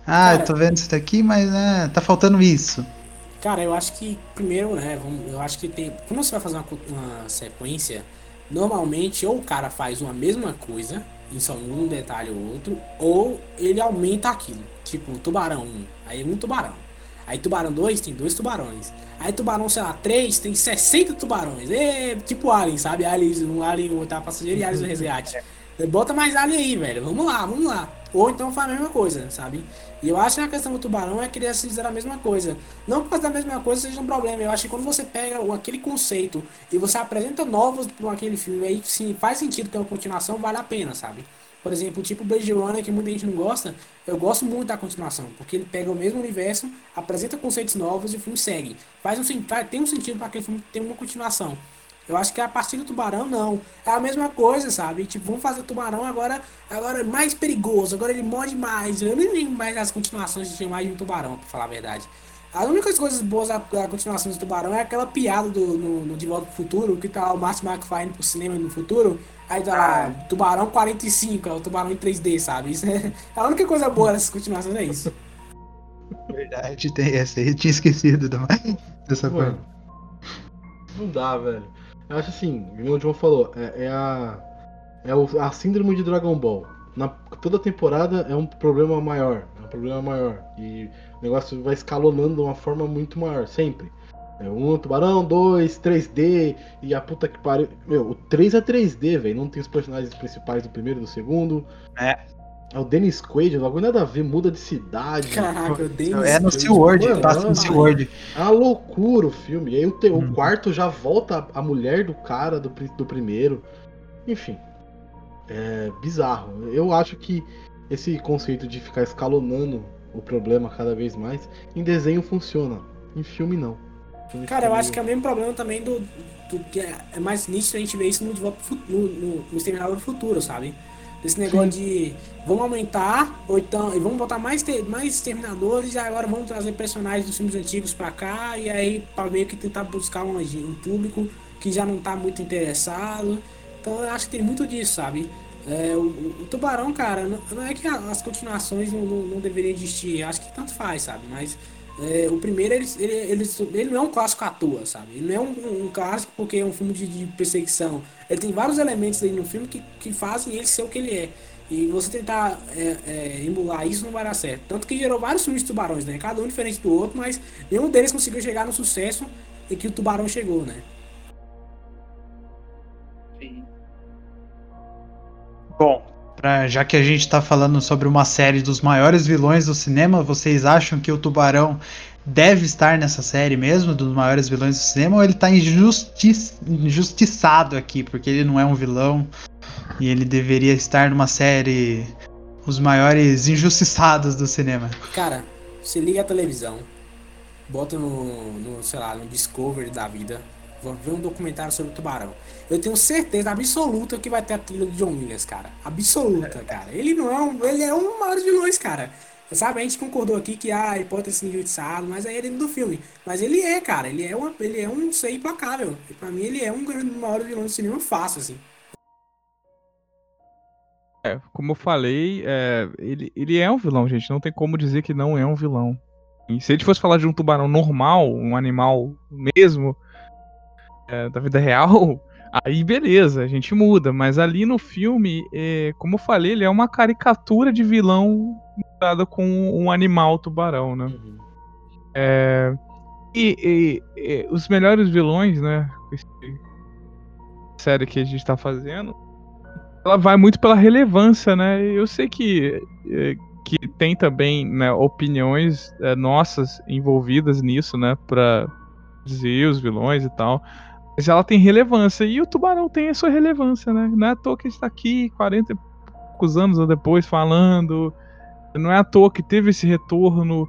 Ah, Cara- eu tô vendo isso daqui, mas é, tá faltando isso. Cara, eu acho que primeiro, né? Eu acho que tem. Quando você vai fazer uma, uma sequência, normalmente ou o cara faz uma mesma coisa, em só um detalhe ou outro, ou ele aumenta aquilo. Tipo, tubarão 1, aí um tubarão. Aí tubarão 2 tem dois tubarões. Aí tubarão, sei lá, 3 tem 60 tubarões. É tipo Alien, sabe? Alien, um Alien, o oitavo passageiro e Aliens do resgate. Bota mais Alien aí, velho. Vamos lá, vamos lá. Ou então faz a mesma coisa, sabe? E eu acho que a questão do tubarão é que eles fizeram a mesma coisa. Não por causa da mesma coisa seja um problema. Eu acho que quando você pega aquele conceito e você apresenta novos para aquele filme, aí sim faz sentido ter uma continuação, vale a pena, sabe? Por exemplo, tipo Blade Runner, que muita gente não gosta, eu gosto muito da continuação, porque ele pega o mesmo universo, apresenta conceitos novos e o filme segue. Faz um, tem um sentido para aquele filme ter uma continuação. Eu acho que a partir do tubarão, não. É a mesma coisa, sabe? Tipo, vamos fazer o tubarão agora, agora é mais perigoso, agora ele morde mais. Eu nem lembro mais das continuações de mais de um tubarão, pra falar a verdade. As únicas coisas boas da, da continuação do tubarão é aquela piada do, no, no De Volta pro Futuro, que tá lá o Martin McFly indo pro cinema no futuro. Aí tá lá, Tubarão 45, é o tubarão em 3D, sabe? Isso é, a única coisa boa dessas continuações é isso. Verdade, tem essa aí, eu tinha esquecido da- dessa Mano, coisa. não dá, velho. Eu acho assim, como o João falou, é, é a. É o- a síndrome de Dragon Ball. Na, toda temporada é um problema maior. É um problema maior. E o negócio vai escalonando de uma forma muito maior, sempre. É um tubarão, dois, 3D, e a puta que pariu. Meu, o 3 é 3D, velho. Não tem os personagens principais do primeiro e do segundo. É. É o Dennis Quaid, não tem nada a ver, muda de cidade. Caraca, eu dei É no SeaWorld, passa no mano. SeaWorld. É uma loucura o filme. E aí o, te- Hum. o quarto já volta a mulher do cara do, do primeiro. Enfim. É bizarro. Eu acho que esse conceito de ficar escalonando o problema cada vez mais, em desenho funciona. Em filme não. Filme Cara, eu acho que é o mesmo problema também do. do que é, é mais nítido a gente ver isso no, no, no, no Exterminador do Futuro, sabe? Esse negócio de vamos aumentar, ou então, e vamos botar mais, te- mais exterminadores, e agora vamos trazer personagens dos filmes antigos pra cá, e aí pra meio que tentar buscar um, um público que já não tá muito interessado. Então eu acho que tem muito disso, sabe? É, o, o- Tubarão, cara, não, não é que as continuações não, não, não deveriam existir, acho que tanto faz, sabe? Mas é, o primeiro, ele, ele, ele, ele não é um clássico à toa, sabe? Ele não é um, um clássico porque é um filme de, de perseguição. Ele tem vários elementos aí no filme que, que fazem ele ser o que ele é. E você tentar é, é, emular isso não vai dar certo. Tanto que gerou vários filmes de tubarões, né? Cada um diferente do outro, mas nenhum deles conseguiu chegar no sucesso em que o tubarão chegou, né? Bom, pra- já que a gente tá falando sobre uma série dos maiores vilões do cinema, vocês acham que o Tubarão deve estar nessa série mesmo, dos maiores vilões do cinema, ou ele tá injusti injustiçado aqui, porque ele não é um vilão e ele deveria estar numa série os maiores injustiçados do cinema? Cara, você liga a televisão, bota no, no, sei lá, no Discovery da vida, vou ver um documentário sobre o tubarão. Eu tenho certeza absoluta que vai ter a trilha do John Williams, cara. Absoluta, cara. Ele não é um. Ele é um dos maiores vilões, cara. Sabe, a gente concordou aqui que ah, ele pode ter sido injustiçado, mas aí é dentro do filme. Mas ele é, cara, ele é, uma, ele é um ser implacável. E pra mim ele é um dos maiores vilões do cinema fácil, assim. É, como eu falei, é, ele, ele é um vilão, gente. Não tem como dizer que não é um vilão. E se a gente fosse falar de um tubarão normal, um animal mesmo, é, da vida real, aí beleza, a gente muda. Mas ali no filme, é, como eu falei, ele é uma caricatura de vilão mudada com um animal tubarão, né? Uhum. É, e, e- e os melhores vilões, né? Série que a gente tá fazendo, ela vai muito pela relevância, né? Eu sei que, é, que tem também né, opiniões é, nossas envolvidas nisso, né? Pra dizer os vilões e tal. Mas ela tem relevância. E o Tubarão tem a sua relevância, né? Não é à toa que a gente tá aqui 40 e poucos anos depois falando. Não é à toa que teve esse retorno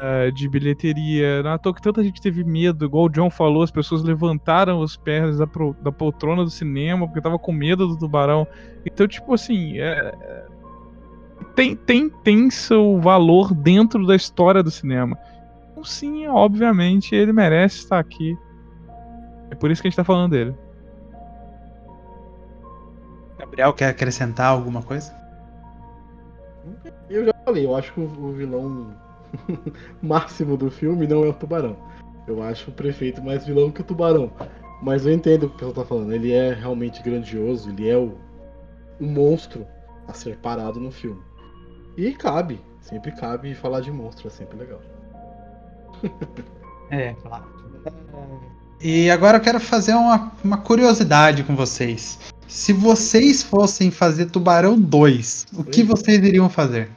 eh, de bilheteria. Não é à toa que tanta gente teve medo, igual o John falou, as pessoas levantaram os pés da, pro- da poltrona do cinema porque tava com medo do tubarão. Então, tipo assim, é- é- tem, tem, tem seu valor dentro da história do cinema. Então, sim, obviamente, ele merece estar aqui. É por isso que a gente tá falando dele. Gabriel quer acrescentar alguma coisa? Eu já falei, eu acho que o, vilão máximo do filme não é o tubarão. Eu acho o prefeito mais vilão que o tubarão. Mas eu entendo o que o pessoal tá falando. Ele é realmente grandioso, ele é o, o monstro a ser parado no filme. E cabe, sempre cabe falar de monstro, é sempre legal. É, claro. E agora eu quero fazer uma, uma curiosidade com vocês. Se vocês fossem fazer Tubarão 2, o que vocês iriam fazer?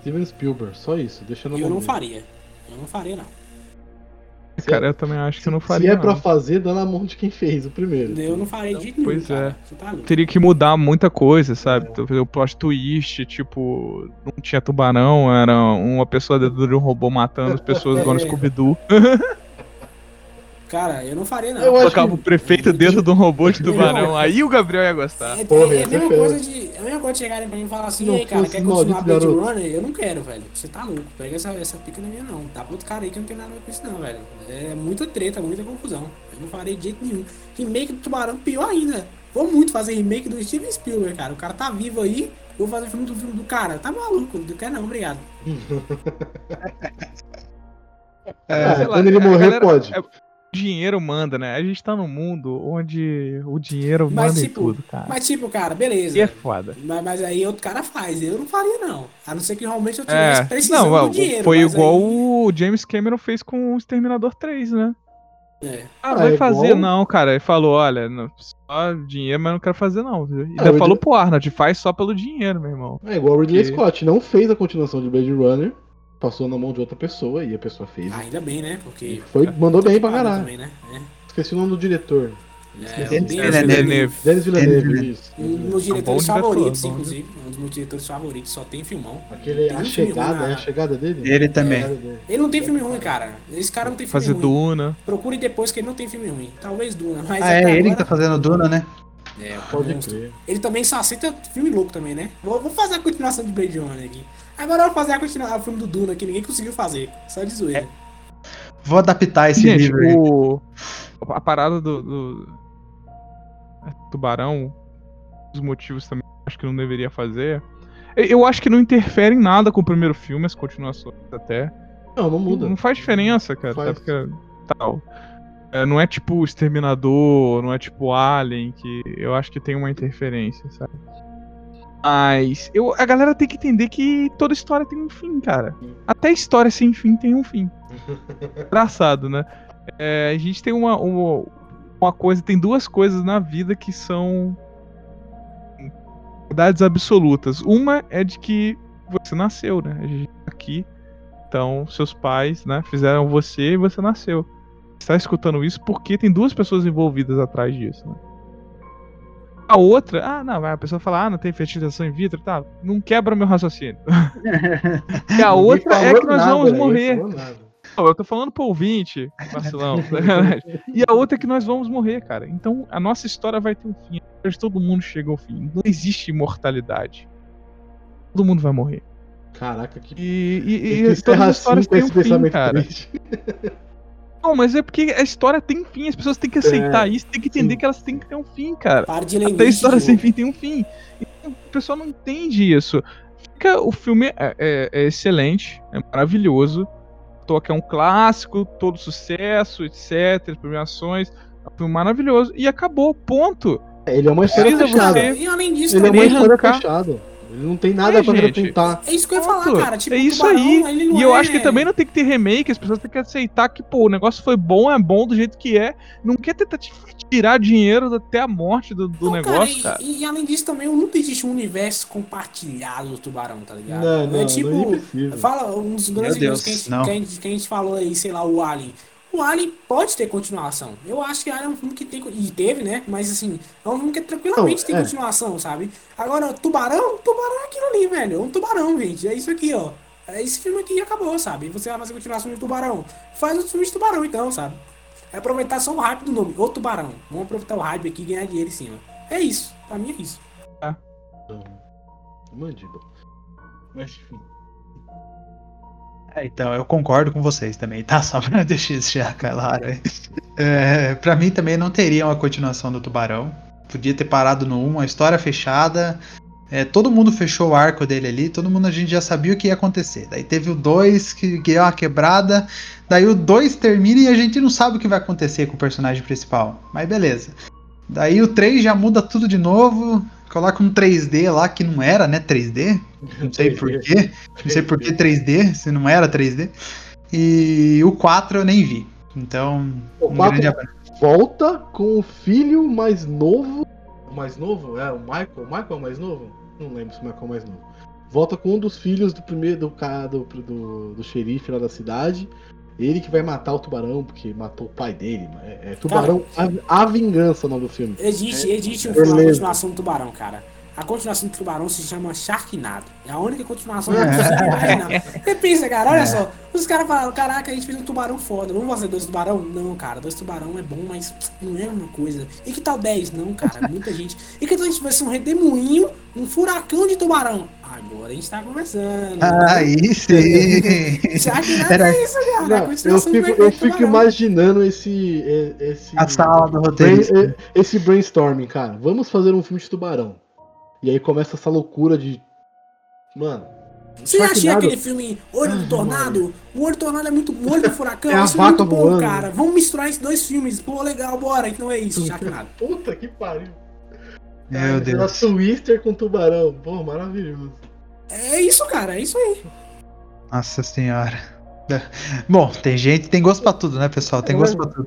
Steven Spielberg, só isso, deixa no E eu não faria. Eu não faria, não. Se Cara, eu também acho que eu não Se faria. é pra não. fazer, dá na mão de quem fez o primeiro. Eu não faria de nenhum. Pois cara. é. Tá teria que mudar muita coisa, sabe? É. Então, fazer O plot twist, tipo, não tinha tubarão, era uma pessoa dentro de um robô matando as pessoas igual no É. Scooby-Doo. Cara, eu não faria, não. Eu Colocava o prefeito dentro de um robô de tubarão. Aí o Gabriel ia gostar. É, Porra, é, ia a mesma coisa de. É a mesma coisa de chegarem pra mim e falar assim, não ei, cara, quer continuar Blade garoto." Runner? Eu não quero, velho. Você tá louco. Pega essa, essa pica na minha não. Dá pra outro cara aí que não tem nada a ver com isso, não, velho. É muita treta, muita confusão. Eu não farei de jeito nenhum. Remake do Tubarão, pior ainda. Vou muito fazer remake do Steven Spielberg, cara. O cara tá vivo aí. Vou fazer filme do filme do cara. Tá maluco. Não quero não, obrigado. É, lá, quando ele morrer, galera- pode. é- dinheiro manda, né? A gente tá num mundo onde o dinheiro Mas, manda em tipo, tudo, cara. Mas tipo, cara, beleza. E é foda. Mas, mas aí outro cara faz. Eu não faria, não. A não ser que realmente eu tivesse É, precisando não, do dinheiro. foi igual aí- o James Cameron fez com o Exterminador 3, né? É. Ah, Ah, vai é fazer igual- não, cara. Ele falou, olha, não- só dinheiro, mas não quero fazer não. E Ah, ainda falou já- pro Arnold, faz só pelo dinheiro, meu irmão. É igual o Ridley Scott, não fez a continuação de Blade Runner, passou na mão de outra pessoa e a pessoa fez. Ainda bem, né? Porque. Foi, mandou bem pra caralho. Também, né? É. Esqueci o nome do diretor. É, Denis Villeneuve. Um dos meus diretores diretor, favoritos, inclusive. Um dos meus diretores favoritos, só tem filmão. Aquele, Tem a chegada, lá. é a chegada dele? Ele também. A chegada dele. Ele não tem filme ruim, cara. Esse cara não tem filme Fazer ruim. Duna. Procure depois que ele não tem filme ruim. Talvez Duna, mas Ah, é ele que agora- tá fazendo Duna, né? É, o Pode monstro. crer. Ele também só aceita filme louco também, né? Vou, vou fazer a continuação de Blade Runner aqui. Agora eu vou fazer a continuação do filme do Duna, que ninguém conseguiu fazer. Só de zoeira. Vou adaptar esse Gente, livro aí. o... a parada do, do- Tubarão, os motivos também acho que não deveria fazer. Eu- Eu acho que não interfere em nada com o primeiro filme, as continuações até. Não, não muda. Não faz diferença, cara. Faz. Até porque, tal. É, não é tipo o Exterminador, não é tipo Alien, que eu acho que tem uma interferência, sabe? Mas eu, a galera tem que entender que toda história tem um fim, cara. Até história sem fim tem um fim. Engraçado, né? É, a gente tem uma, uma, uma coisa, tem duas coisas na vida que são verdades absolutas. Uma é de que você nasceu, né? A gente tá aqui, então seus pais, né, fizeram você e você nasceu. Você tá escutando isso porque tem duas pessoas envolvidas atrás disso, né? A outra, ah, não, a pessoa fala, ah, não tem fertilização in vitro, tá? Não quebra meu raciocínio. e a outra é que nós nada, vamos morrer. Não, eu tô falando pro ouvinte, vacilão. sacanagem. e a outra é que nós vamos morrer, cara. Então a nossa história vai ter um fim. Todo mundo chega ao fim. Não existe imortalidade. Todo mundo vai morrer. Caraca, que. E, e, que e todas as histórias têm um esse fim, pensamento cara. Não, mas é porque a história tem fim. As pessoas têm que aceitar isso, tem que entender sim. que elas têm que ter um fim, cara. Para de Até a história sem fim tem um fim. Então, o pessoal não entende isso. Fica, o filme é, é- é excelente, é maravilhoso. Toque é um clássico, todo sucesso, etc. Premiações. É um filme maravilhoso. E acabou, ponto. Ele é uma história fechada. você- E além disso, Ele é uma história fechada. Ele não tem nada É, pra é isso que eu ia falar, cara. Tipo, é o isso Tubarão, aí. ele não E eu é- acho que também não tem que ter remake, as pessoas têm que aceitar que, pô, o negócio foi bom, é bom do jeito que é. Não quer tentar te- tirar dinheiro até a morte do, do Não, negócio, e- cara. E, e além disso, também nunca existe um universo compartilhado do Tubarão, tá ligado? Não, não, é tipo. não é. Fala, um dos grandes que a, Deus, gente, não. que, a gente, que a gente falou aí, sei lá, o Alien. O Alien pode ter continuação. Eu acho que Alien é um filme que tem. E teve, né? Mas assim, é um filme que tranquilamente Não, tem é. continuação, sabe? Agora, Tubarão, Tubarão é aquilo ali, velho. É um tubarão, gente. É isso aqui, ó. É esse filme aqui acabou, sabe? Você vai fazer continuação de Tubarão. Faz outro filme de Tubarão, então, sabe? É aproveitar só o hype do nome. O Tubarão. Vamos aproveitar o hype aqui e ganhar dinheiro em cima. É isso. Pra mim é isso. Mandíbula. Mas enfim. É, então, eu concordo com vocês também, tá? Só pra deixar isso já claro aí. É, pra mim também não teria uma continuação do Tubarão. Podia ter parado no 1, a história fechada. É, todo mundo fechou o arco dele ali, todo mundo a gente já sabia o que ia acontecer. Daí teve o 2 que, é uma quebrada. Daí o 2 termina e a gente não sabe o que vai acontecer com o personagem principal. Mas beleza. Daí o 3 já muda tudo de novo. Coloca um 3D lá que não era, né? 3D. Não sei porquê. Não sei por que 3D, se não era 3D. E o 4 eu nem vi. Então, O um quatro- grande abraço. Volta com o filho mais novo. O mais novo? É, o Michael. O Michael é o mais novo? Não lembro se o Michael é o mais novo. Volta com um dos filhos do primeiro do cara do, do, do xerife lá da cidade. Ele que vai matar o tubarão, porque matou o pai dele. É, é Tubarão a, a Vingança o nome do filme. Existe, existe um, uma continuação do Tubarão, cara. A continuação do Tubarão se chama Sharknado. É a única continuação que imaginar. Você pensa, cara, olha só. Os caras falaram, caraca, a gente fez um tubarão foda. Vamos fazer dois tubarão? Não, cara, dois tubarão é bom, mas não é uma coisa. E que tal 10? Não, cara, muita gente. E que tal a gente tivesse um redemoinho, um furacão de tubarão? Agora a gente tá conversando. Aí sim! Sharknado Era é isso, cara. a Não, eu fico, eu fico Tubarão. imaginando esse. esse a sala do brain- roteirista. esse brainstorming, cara. Vamos fazer um filme de tubarão. E aí começa essa loucura de. Mano. Você já achou Sharknado- aquele filme Olho do Tornado? O Olho do Tornado é muito. O Olho do Furacão É esse é muito vaca bom, voando. cara. Vamos misturar esses dois filmes. Pô, legal, bora. Então é isso, Sharknado. Puta que pariu. Meu Deus. Twister com tubarão. Pô, maravilhoso. É isso, cara. É isso aí. Nossa senhora. Bom, tem gente, tem gosto pra tudo, né, pessoal? Tem gosto pra tudo.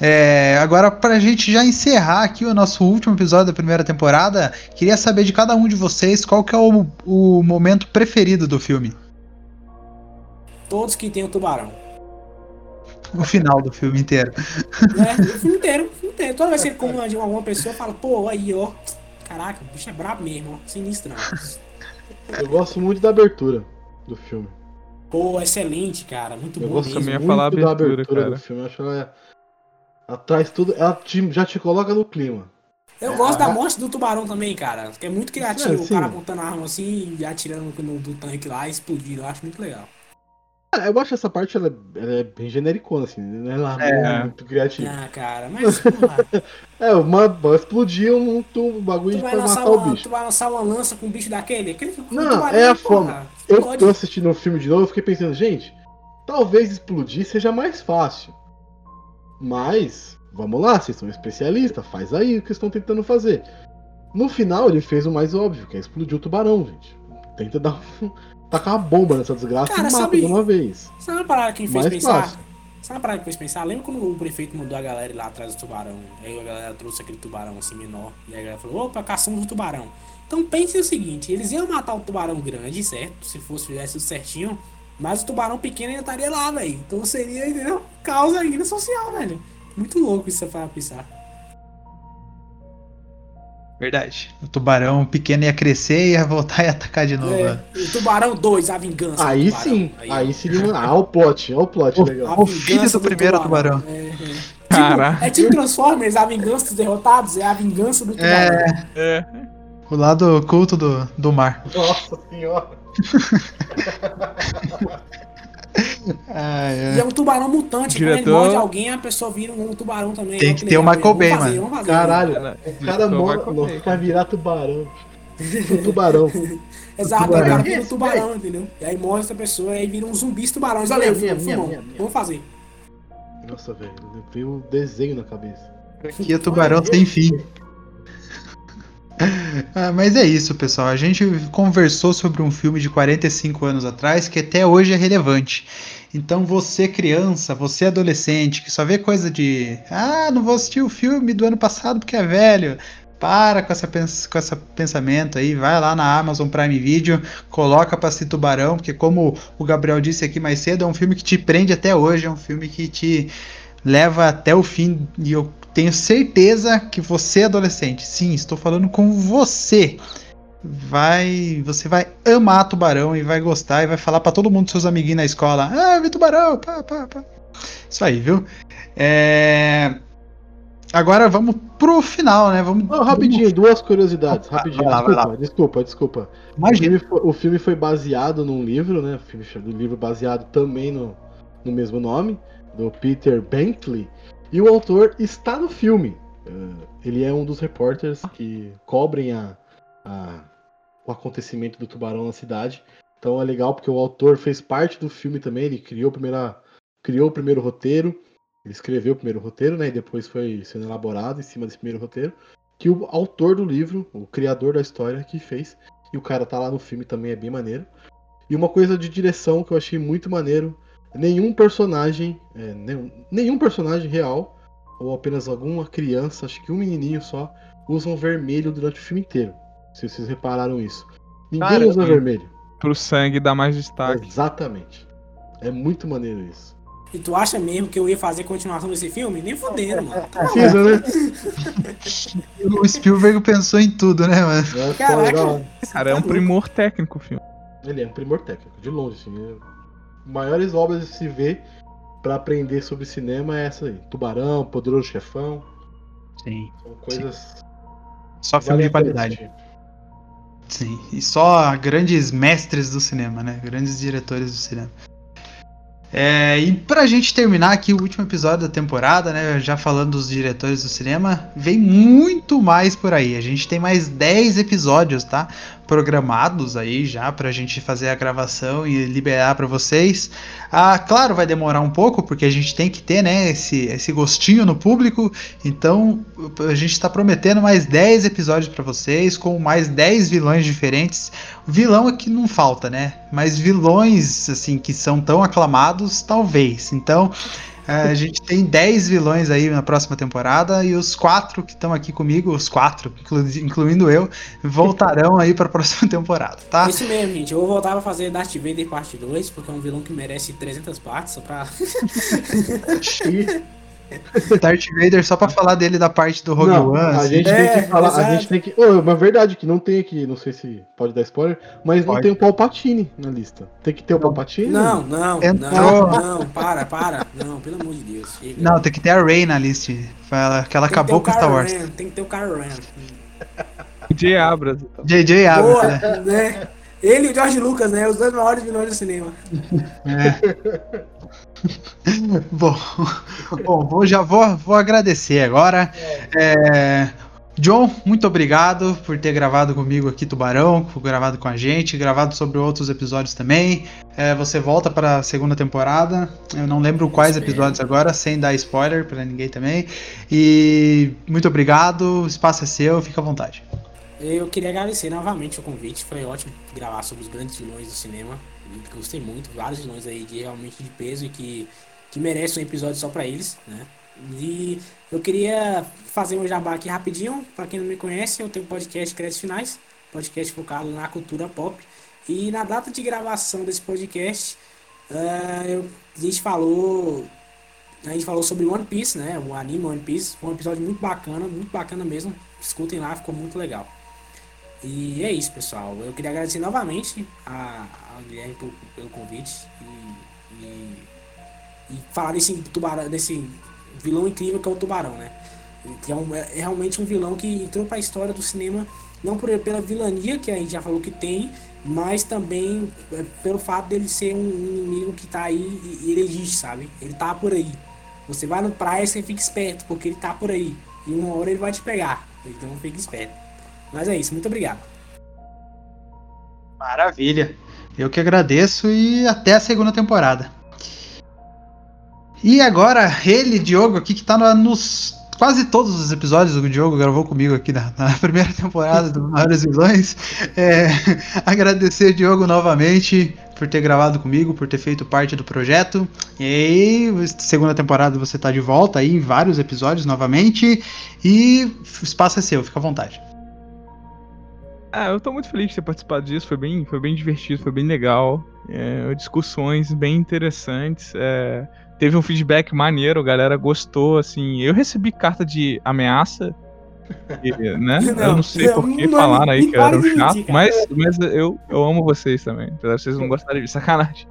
É, agora, pra gente já encerrar aqui o nosso último episódio da primeira temporada, queria saber de cada um de vocês qual que é o, o momento preferido do filme. Todos que tem o tubarão. O final do filme inteiro. É, o filme inteiro, o filme inteiro. Toda vez que ele come de alguma pessoa, fala, pô, aí, ó. Caraca, o bicho é brabo mesmo, ó. Sinistrão. Eu gosto muito da abertura do filme. Pô, excelente, cara. Muito Eu bom gosto mesmo. também muito falar da abertura, abertura cara. do filme. Eu acho que ela, é- ela traz tudo. Ela te- já te coloca no clima. Eu gosto da morte do tubarão também, cara. Que é muito criativo. É, o cara apontando a arma assim e atirando no, do tanque lá e explodindo. Eu acho muito legal. Ah, Eu acho essa parte ela, é- ela é bem genericona, assim. Não é lá É. muito criativa. Ah, cara, mas É, uma, vai explodir um, um bagulho tu, vai pra lançar matar o uma, bicho. tu vai lançar uma lança com um bicho daquele? Aquele, um Não, tubarão, é a forma. Eu, explode. eu assistindo o filme de novo, eu fiquei pensando, gente, talvez explodir seja mais fácil. Mas, vamos lá, vocês são especialistas, faz aí o que estão tentando fazer. No final, ele fez o mais óbvio, que é explodir o tubarão, gente. Tenta dar um, tacar uma bomba nessa desgraça Cara, e mata sabe- de uma vez. Sabe uma parada que me fez Mais pensar? fácil. Sabe uma parada que me fez pensar? Lembra quando o prefeito mandou a galera ir lá atrás do tubarão? Aí a galera trouxe aquele tubarão assim menor. E aí a galera falou, opa, caçamos o tubarão. Então pense o seguinte, eles iam matar o tubarão grande, certo? Se fosse fizesse tudo certinho. Mas o tubarão pequeno ainda estaria lá, velho. Então seria, entendeu? Causa ainda social, velho. Muito louco isso pra pensar. Verdade. O tubarão pequeno ia crescer, ia voltar e atacar de novo. É, né? o tubarão 2, a vingança. do Aí tubarão. sim, aí seria um. Ah, o plot, olha o plot O- legal. O filho vingança do primeiro tubarão. É, é. Tipo, Caraca. é tipo Transformers, a vingança dos derrotados, é a vingança do tubarão. É, É. o lado oculto do, do mar. Nossa senhora. E é um tubarão mutante. Quando ele Diretor- morde alguém, a pessoa vira um tubarão também. Tem Olha que ter o. Michael Bay, Vamos fazer, mano. vamos fazer. Caralho, Cara, o cara vai mora, comer, vai virar tubarão. Um tubarão. Exato, Tubarão. o cara vira um tubarão, entendeu? E aí morre essa pessoa e aí vira um zumbi filmão. minha, minha. Vamos fazer. Nossa, velho, veio o desenho na cabeça. Aqui é tubarão sem fim. Ah, mas é isso, pessoal. A gente conversou sobre um filme de 45 anos atrás que até hoje é relevante. Então, você criança, você adolescente, que só vê coisa de ah, não vou assistir o filme do ano passado porque é velho. Para com essa, com esse pensamento aí, vai lá na Amazon Prime Video, coloca pra assistir Tubarão, porque como o Gabriel disse aqui mais cedo, é um filme que te prende até hoje, é um filme que te leva até o fim e eu tenho certeza que você adolescente, sim, estou falando com você. Vai, você vai amar Tubarão e vai gostar e vai falar pra todo mundo seus amiguinhos na escola: "Ah, vi Tubarão". Pá, pá, pá. Isso aí, viu? É... Agora vamos pro final, né? Vamos Não, rapidinho, duas curiosidades. Rapidinho, Vai lá, desculpa, desculpa, desculpa. O Imagina. filme, foi, o filme foi baseado num livro, né? O filme do livro baseado também no, no mesmo nome, do Peter Bentley. E o autor está no filme. Eh, ele é um dos repórteres que cobrem a, a- o acontecimento do tubarão na cidade. Então é legal porque o autor fez parte do filme também. Ele criou, primeira, criou o primeiro roteiro. Ele escreveu o primeiro roteiro, né? E depois foi sendo elaborado em cima desse primeiro roteiro. Que o autor do livro, o criador da história, que fez. E o cara tá lá no filme também, é bem maneiro. E uma coisa de direção que eu achei muito maneiro: nenhum personagem, é, nenhum, nenhum personagem real, ou apenas alguma criança, acho que um menininho só, usam vermelho durante o filme inteiro. Se vocês repararam isso. Ninguém Cara, usa vermelho. Pro sangue dar mais destaque. Exatamente. É muito maneiro isso. E tu acha mesmo que eu ia fazer continuação desse filme? Nem fodendo, mano. Precisa, né? O Spielberg pensou em tudo, né, mano? É, Caraca. Cara, é um Tá primor técnico o filme. Ele é um primor técnico, de longe, assim. é- Maiores obras de se ver pra aprender sobre cinema é essa aí. Tubarão, Poderoso Chefão. Sim. São coisas. Só filme de qualidade. Sim. E só grandes mestres do cinema, né? Grandes diretores do cinema. É, e pra gente terminar aqui o último episódio da temporada, né? Já falando dos diretores do cinema, vem muito mais por aí. A gente tem mais 10 episódios, tá? Programados aí já pra gente fazer a gravação e liberar pra vocês. Ah, claro, vai demorar um pouco, porque a gente tem que ter, né, esse, esse gostinho no público. Então, a gente tá prometendo mais 10 episódios pra vocês, com mais 10 vilões diferentes. Vilão aqui não falta, né? Mas vilões, assim, que são tão aclamados, talvez. Então, É, a gente tem 10 vilões aí na próxima temporada e os quatro que estão aqui comigo, os quatro, inclu- incluindo eu, voltarão aí pra próxima temporada, tá? Isso mesmo, gente. Eu vou voltar pra fazer Darth Vader parte 2, porque é um vilão que merece 300 partes, só pra... Darth Vader, só pra falar dele da parte do Rogue não, One. a assim. gente É, tem que falar, a exato. gente tem que. Oh, uma verdade que não tem aqui, não sei se pode dar spoiler, mas não Pode. tem o Palpatine na lista. Tem que ter o Não. Palpatine? Não, não, Entrou. não, não, para, para. Não, pelo amor de Deus. chega. Não, tem que ter a Rey na lista. Fala que ela Tem acabou com Star Wars. Ren, Tem que ter o Kylo Ren. J. Abrams. então. J.J. Abrams, Boa, né? né? Ele e o George Lucas, né? Os dois maiores vilões do cinema. Bom, bom vou, já vou, vou agradecer agora. É, John, muito obrigado por ter gravado comigo aqui Tubarão, gravado com a gente, gravado sobre outros episódios também. É, você volta para a segunda temporada. Eu não lembro quais episódios agora, sem dar spoiler para ninguém também. E muito obrigado, o espaço é seu, fica à vontade. Eu queria agradecer novamente o convite. Foi ótimo gravar sobre os grandes vilões do cinema. Gostei muito. Vários vilões aí de realmente de peso e que, que merecem um episódio só pra eles, né? E eu queria fazer um jabá aqui rapidinho. Pra quem não me conhece, eu tenho um podcast Créditos Finais. Podcast focado na cultura pop. E na data de gravação desse podcast, eu- a gente falou a gente falou sobre One Piece, né? O anime One Piece. Foi um episódio muito bacana, muito bacana mesmo. Escutem lá, ficou muito legal. E é isso, pessoal. Eu queria agradecer novamente a, ao Guilherme por- pelo convite e, e, e falar desse tubarão, desse vilão incrível que é o tubarão, né? Que é, um- é realmente um vilão que entrou para a história do cinema não por, pela vilania que a gente já falou que tem, mas também é, pelo fato dele ser um inimigo que tá aí e ele existe, sabe? Ele tá por aí. Você vai no praia, você fica esperto, porque ele tá por aí. E uma hora ele vai te pegar. Então fique esperto. Mas é isso, muito obrigado. Maravilha. Eu que agradeço e até a segunda temporada. E agora, ele, Diogo, aqui que tá no- nos quase todos os episódios o Diogo gravou comigo aqui na, na primeira temporada do Maiores Vilões. É, agradecer, Diogo, novamente por ter gravado comigo, por ter feito parte do projeto. E segunda temporada você tá de volta aí em vários episódios novamente. E o espaço é seu, fica à vontade. Ah, eu tô muito feliz de ter participado disso, foi bem, foi bem divertido, foi bem legal. É, discussões bem interessantes. é, teve um feedback maneiro, a galera gostou, assim. Eu recebi carta de ameaça. e, né? eu Não, não sei por não, que não, falaram aí não que eu era um chato, mas, mas eu, eu amo vocês também, apesar de vocês não gostarem de sacanagem.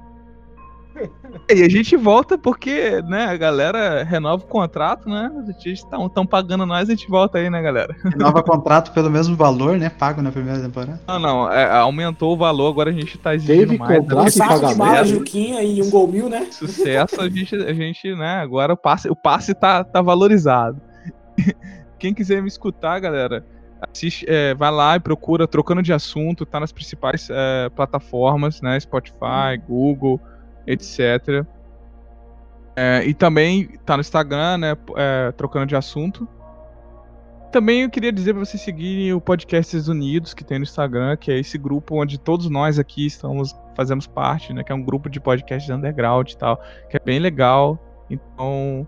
E a gente volta porque, né, a galera renova o contrato, né? A gente estão pagando nós, a gente volta aí, né, galera? Nova contrato pelo mesmo valor, né? Pago na primeira temporada. Não, não, é, aumentou o valor, agora a gente tá exigindo Teve mais. contrato Um né? saco de bala, Juquinha e um gol mil, né? Sucesso, a gente, a gente, né, agora o passe, o passe tá, tá valorizado. Quem quiser me escutar, galera, assiste, é, vai lá e procura Trocando de Assunto, tá nas principais é, plataformas, né, Spotify, Google, etc. É, e também tá no Instagram, né, é, Trocando de Assunto. Também eu queria dizer para vocês seguirem o Podcasts Unidos, que tem no Instagram, que é esse grupo onde todos nós aqui estamos, fazemos parte, né? Que é um grupo de podcasts underground e tal, que é bem legal. Então,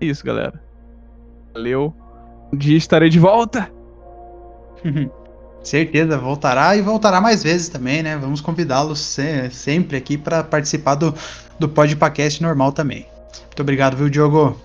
é isso, galera. Valeu. Um dia estarei de volta. Certeza, voltará e voltará mais vezes também, né? Vamos convidá-los se- sempre aqui para participar do, do podcast normal também. Muito obrigado, viu, Diogo?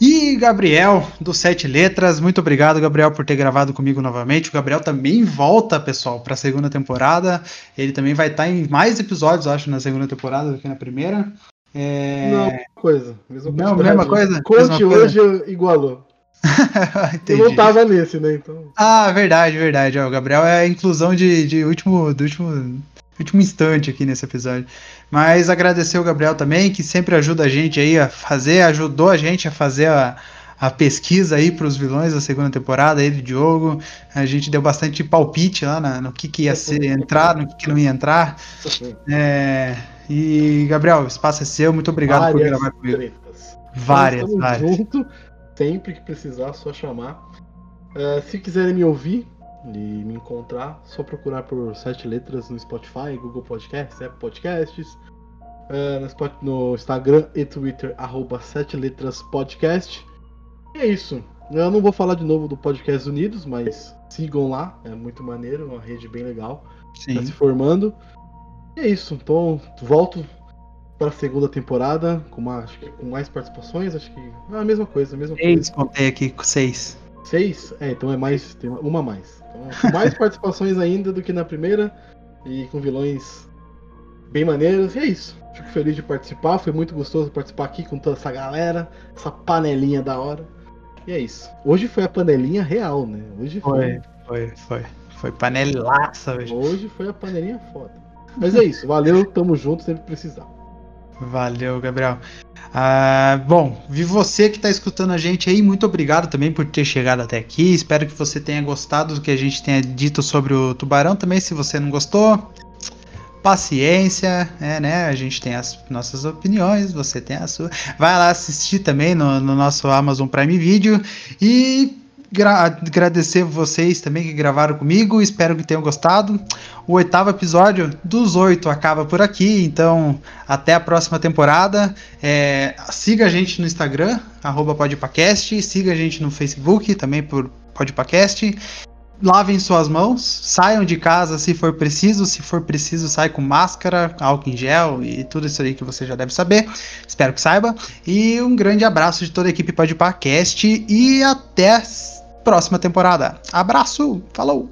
E Gabriel, do Sete Letras, muito obrigado, Gabriel, por ter gravado comigo novamente. O Gabriel também volta, pessoal, para a segunda temporada. Ele também vai estar em mais episódios, acho, na segunda temporada do que na primeira. É... Não, coisa. Mesma Não, mesma coisa? Conte Mesma coisa. hoje igualou. Eu não tava nesse, né? Então. Ah, verdade, verdade. ó, o Gabriel é a inclusão de, de último, do último, último instante aqui nesse episódio. Mas agradecer o Gabriel também, que sempre ajuda a gente aí a fazer, ajudou a gente a fazer a, a pesquisa aí para os vilões da segunda temporada, ele e o Diogo. A gente deu bastante palpite lá na- no que, que ia ser entrar, no que, que não ia entrar. É, e, Gabriel, o espaço é seu, muito obrigado por Várias gravar comigo. tretas. Várias, várias. junto, sempre que precisar, só chamar. É, se quiserem me ouvir e me encontrar, só procurar por sete letras no Spotify, Google Podcasts, Apple Podcasts. é, no, Instagram e Twitter, arroba 7 letras podcast. E é isso. Eu não vou falar de novo do Podcast Unidos, mas sigam lá, é muito maneiro, uma rede bem legal. Tá se Sim. formando. E é isso. Então, volto para a segunda temporada com, uma, acho que com mais participações. Acho que é a mesma coisa, a mesma Seis, coisa. contei aqui com seis. Seis? É, então é mais. Tem uma a mais. Então, mais participações ainda do que na primeira. E com vilões bem maneiros. E é isso. Fico feliz de participar. Foi muito gostoso participar aqui com toda essa galera. Essa panelinha da hora. E é isso. Hoje foi a panelinha real, né? Hoje Foi, foi, foi. Foi panelaça hoje. Hoje foi a panelinha foda. Mas é isso. Valeu, tamo junto sempre precisar. Valeu, Gabriel. Ah, bom, vi você que está escutando a gente aí, muito obrigado também por ter chegado até aqui. Espero que você tenha gostado do que a gente tenha dito sobre o tubarão também. Se você não gostou, paciência, é, né? A gente tem as nossas opiniões, você tem a sua. Vai lá assistir também no, no nosso Amazon Prime Video e agradecer vocês também que gravaram comigo. Espero que tenham gostado. O oitavo episódio dos oito acaba por aqui, então até a próxima temporada. É, siga a gente no Instagram, podpacast, siga a gente no Facebook também por podpacast. Lavem suas mãos, saiam de casa se for preciso, se for preciso, sai com máscara, álcool em gel e tudo isso aí que você já deve saber. Espero que saiba. E um grande abraço de toda a equipe Podpacast e até próxima temporada. Abraço, falou!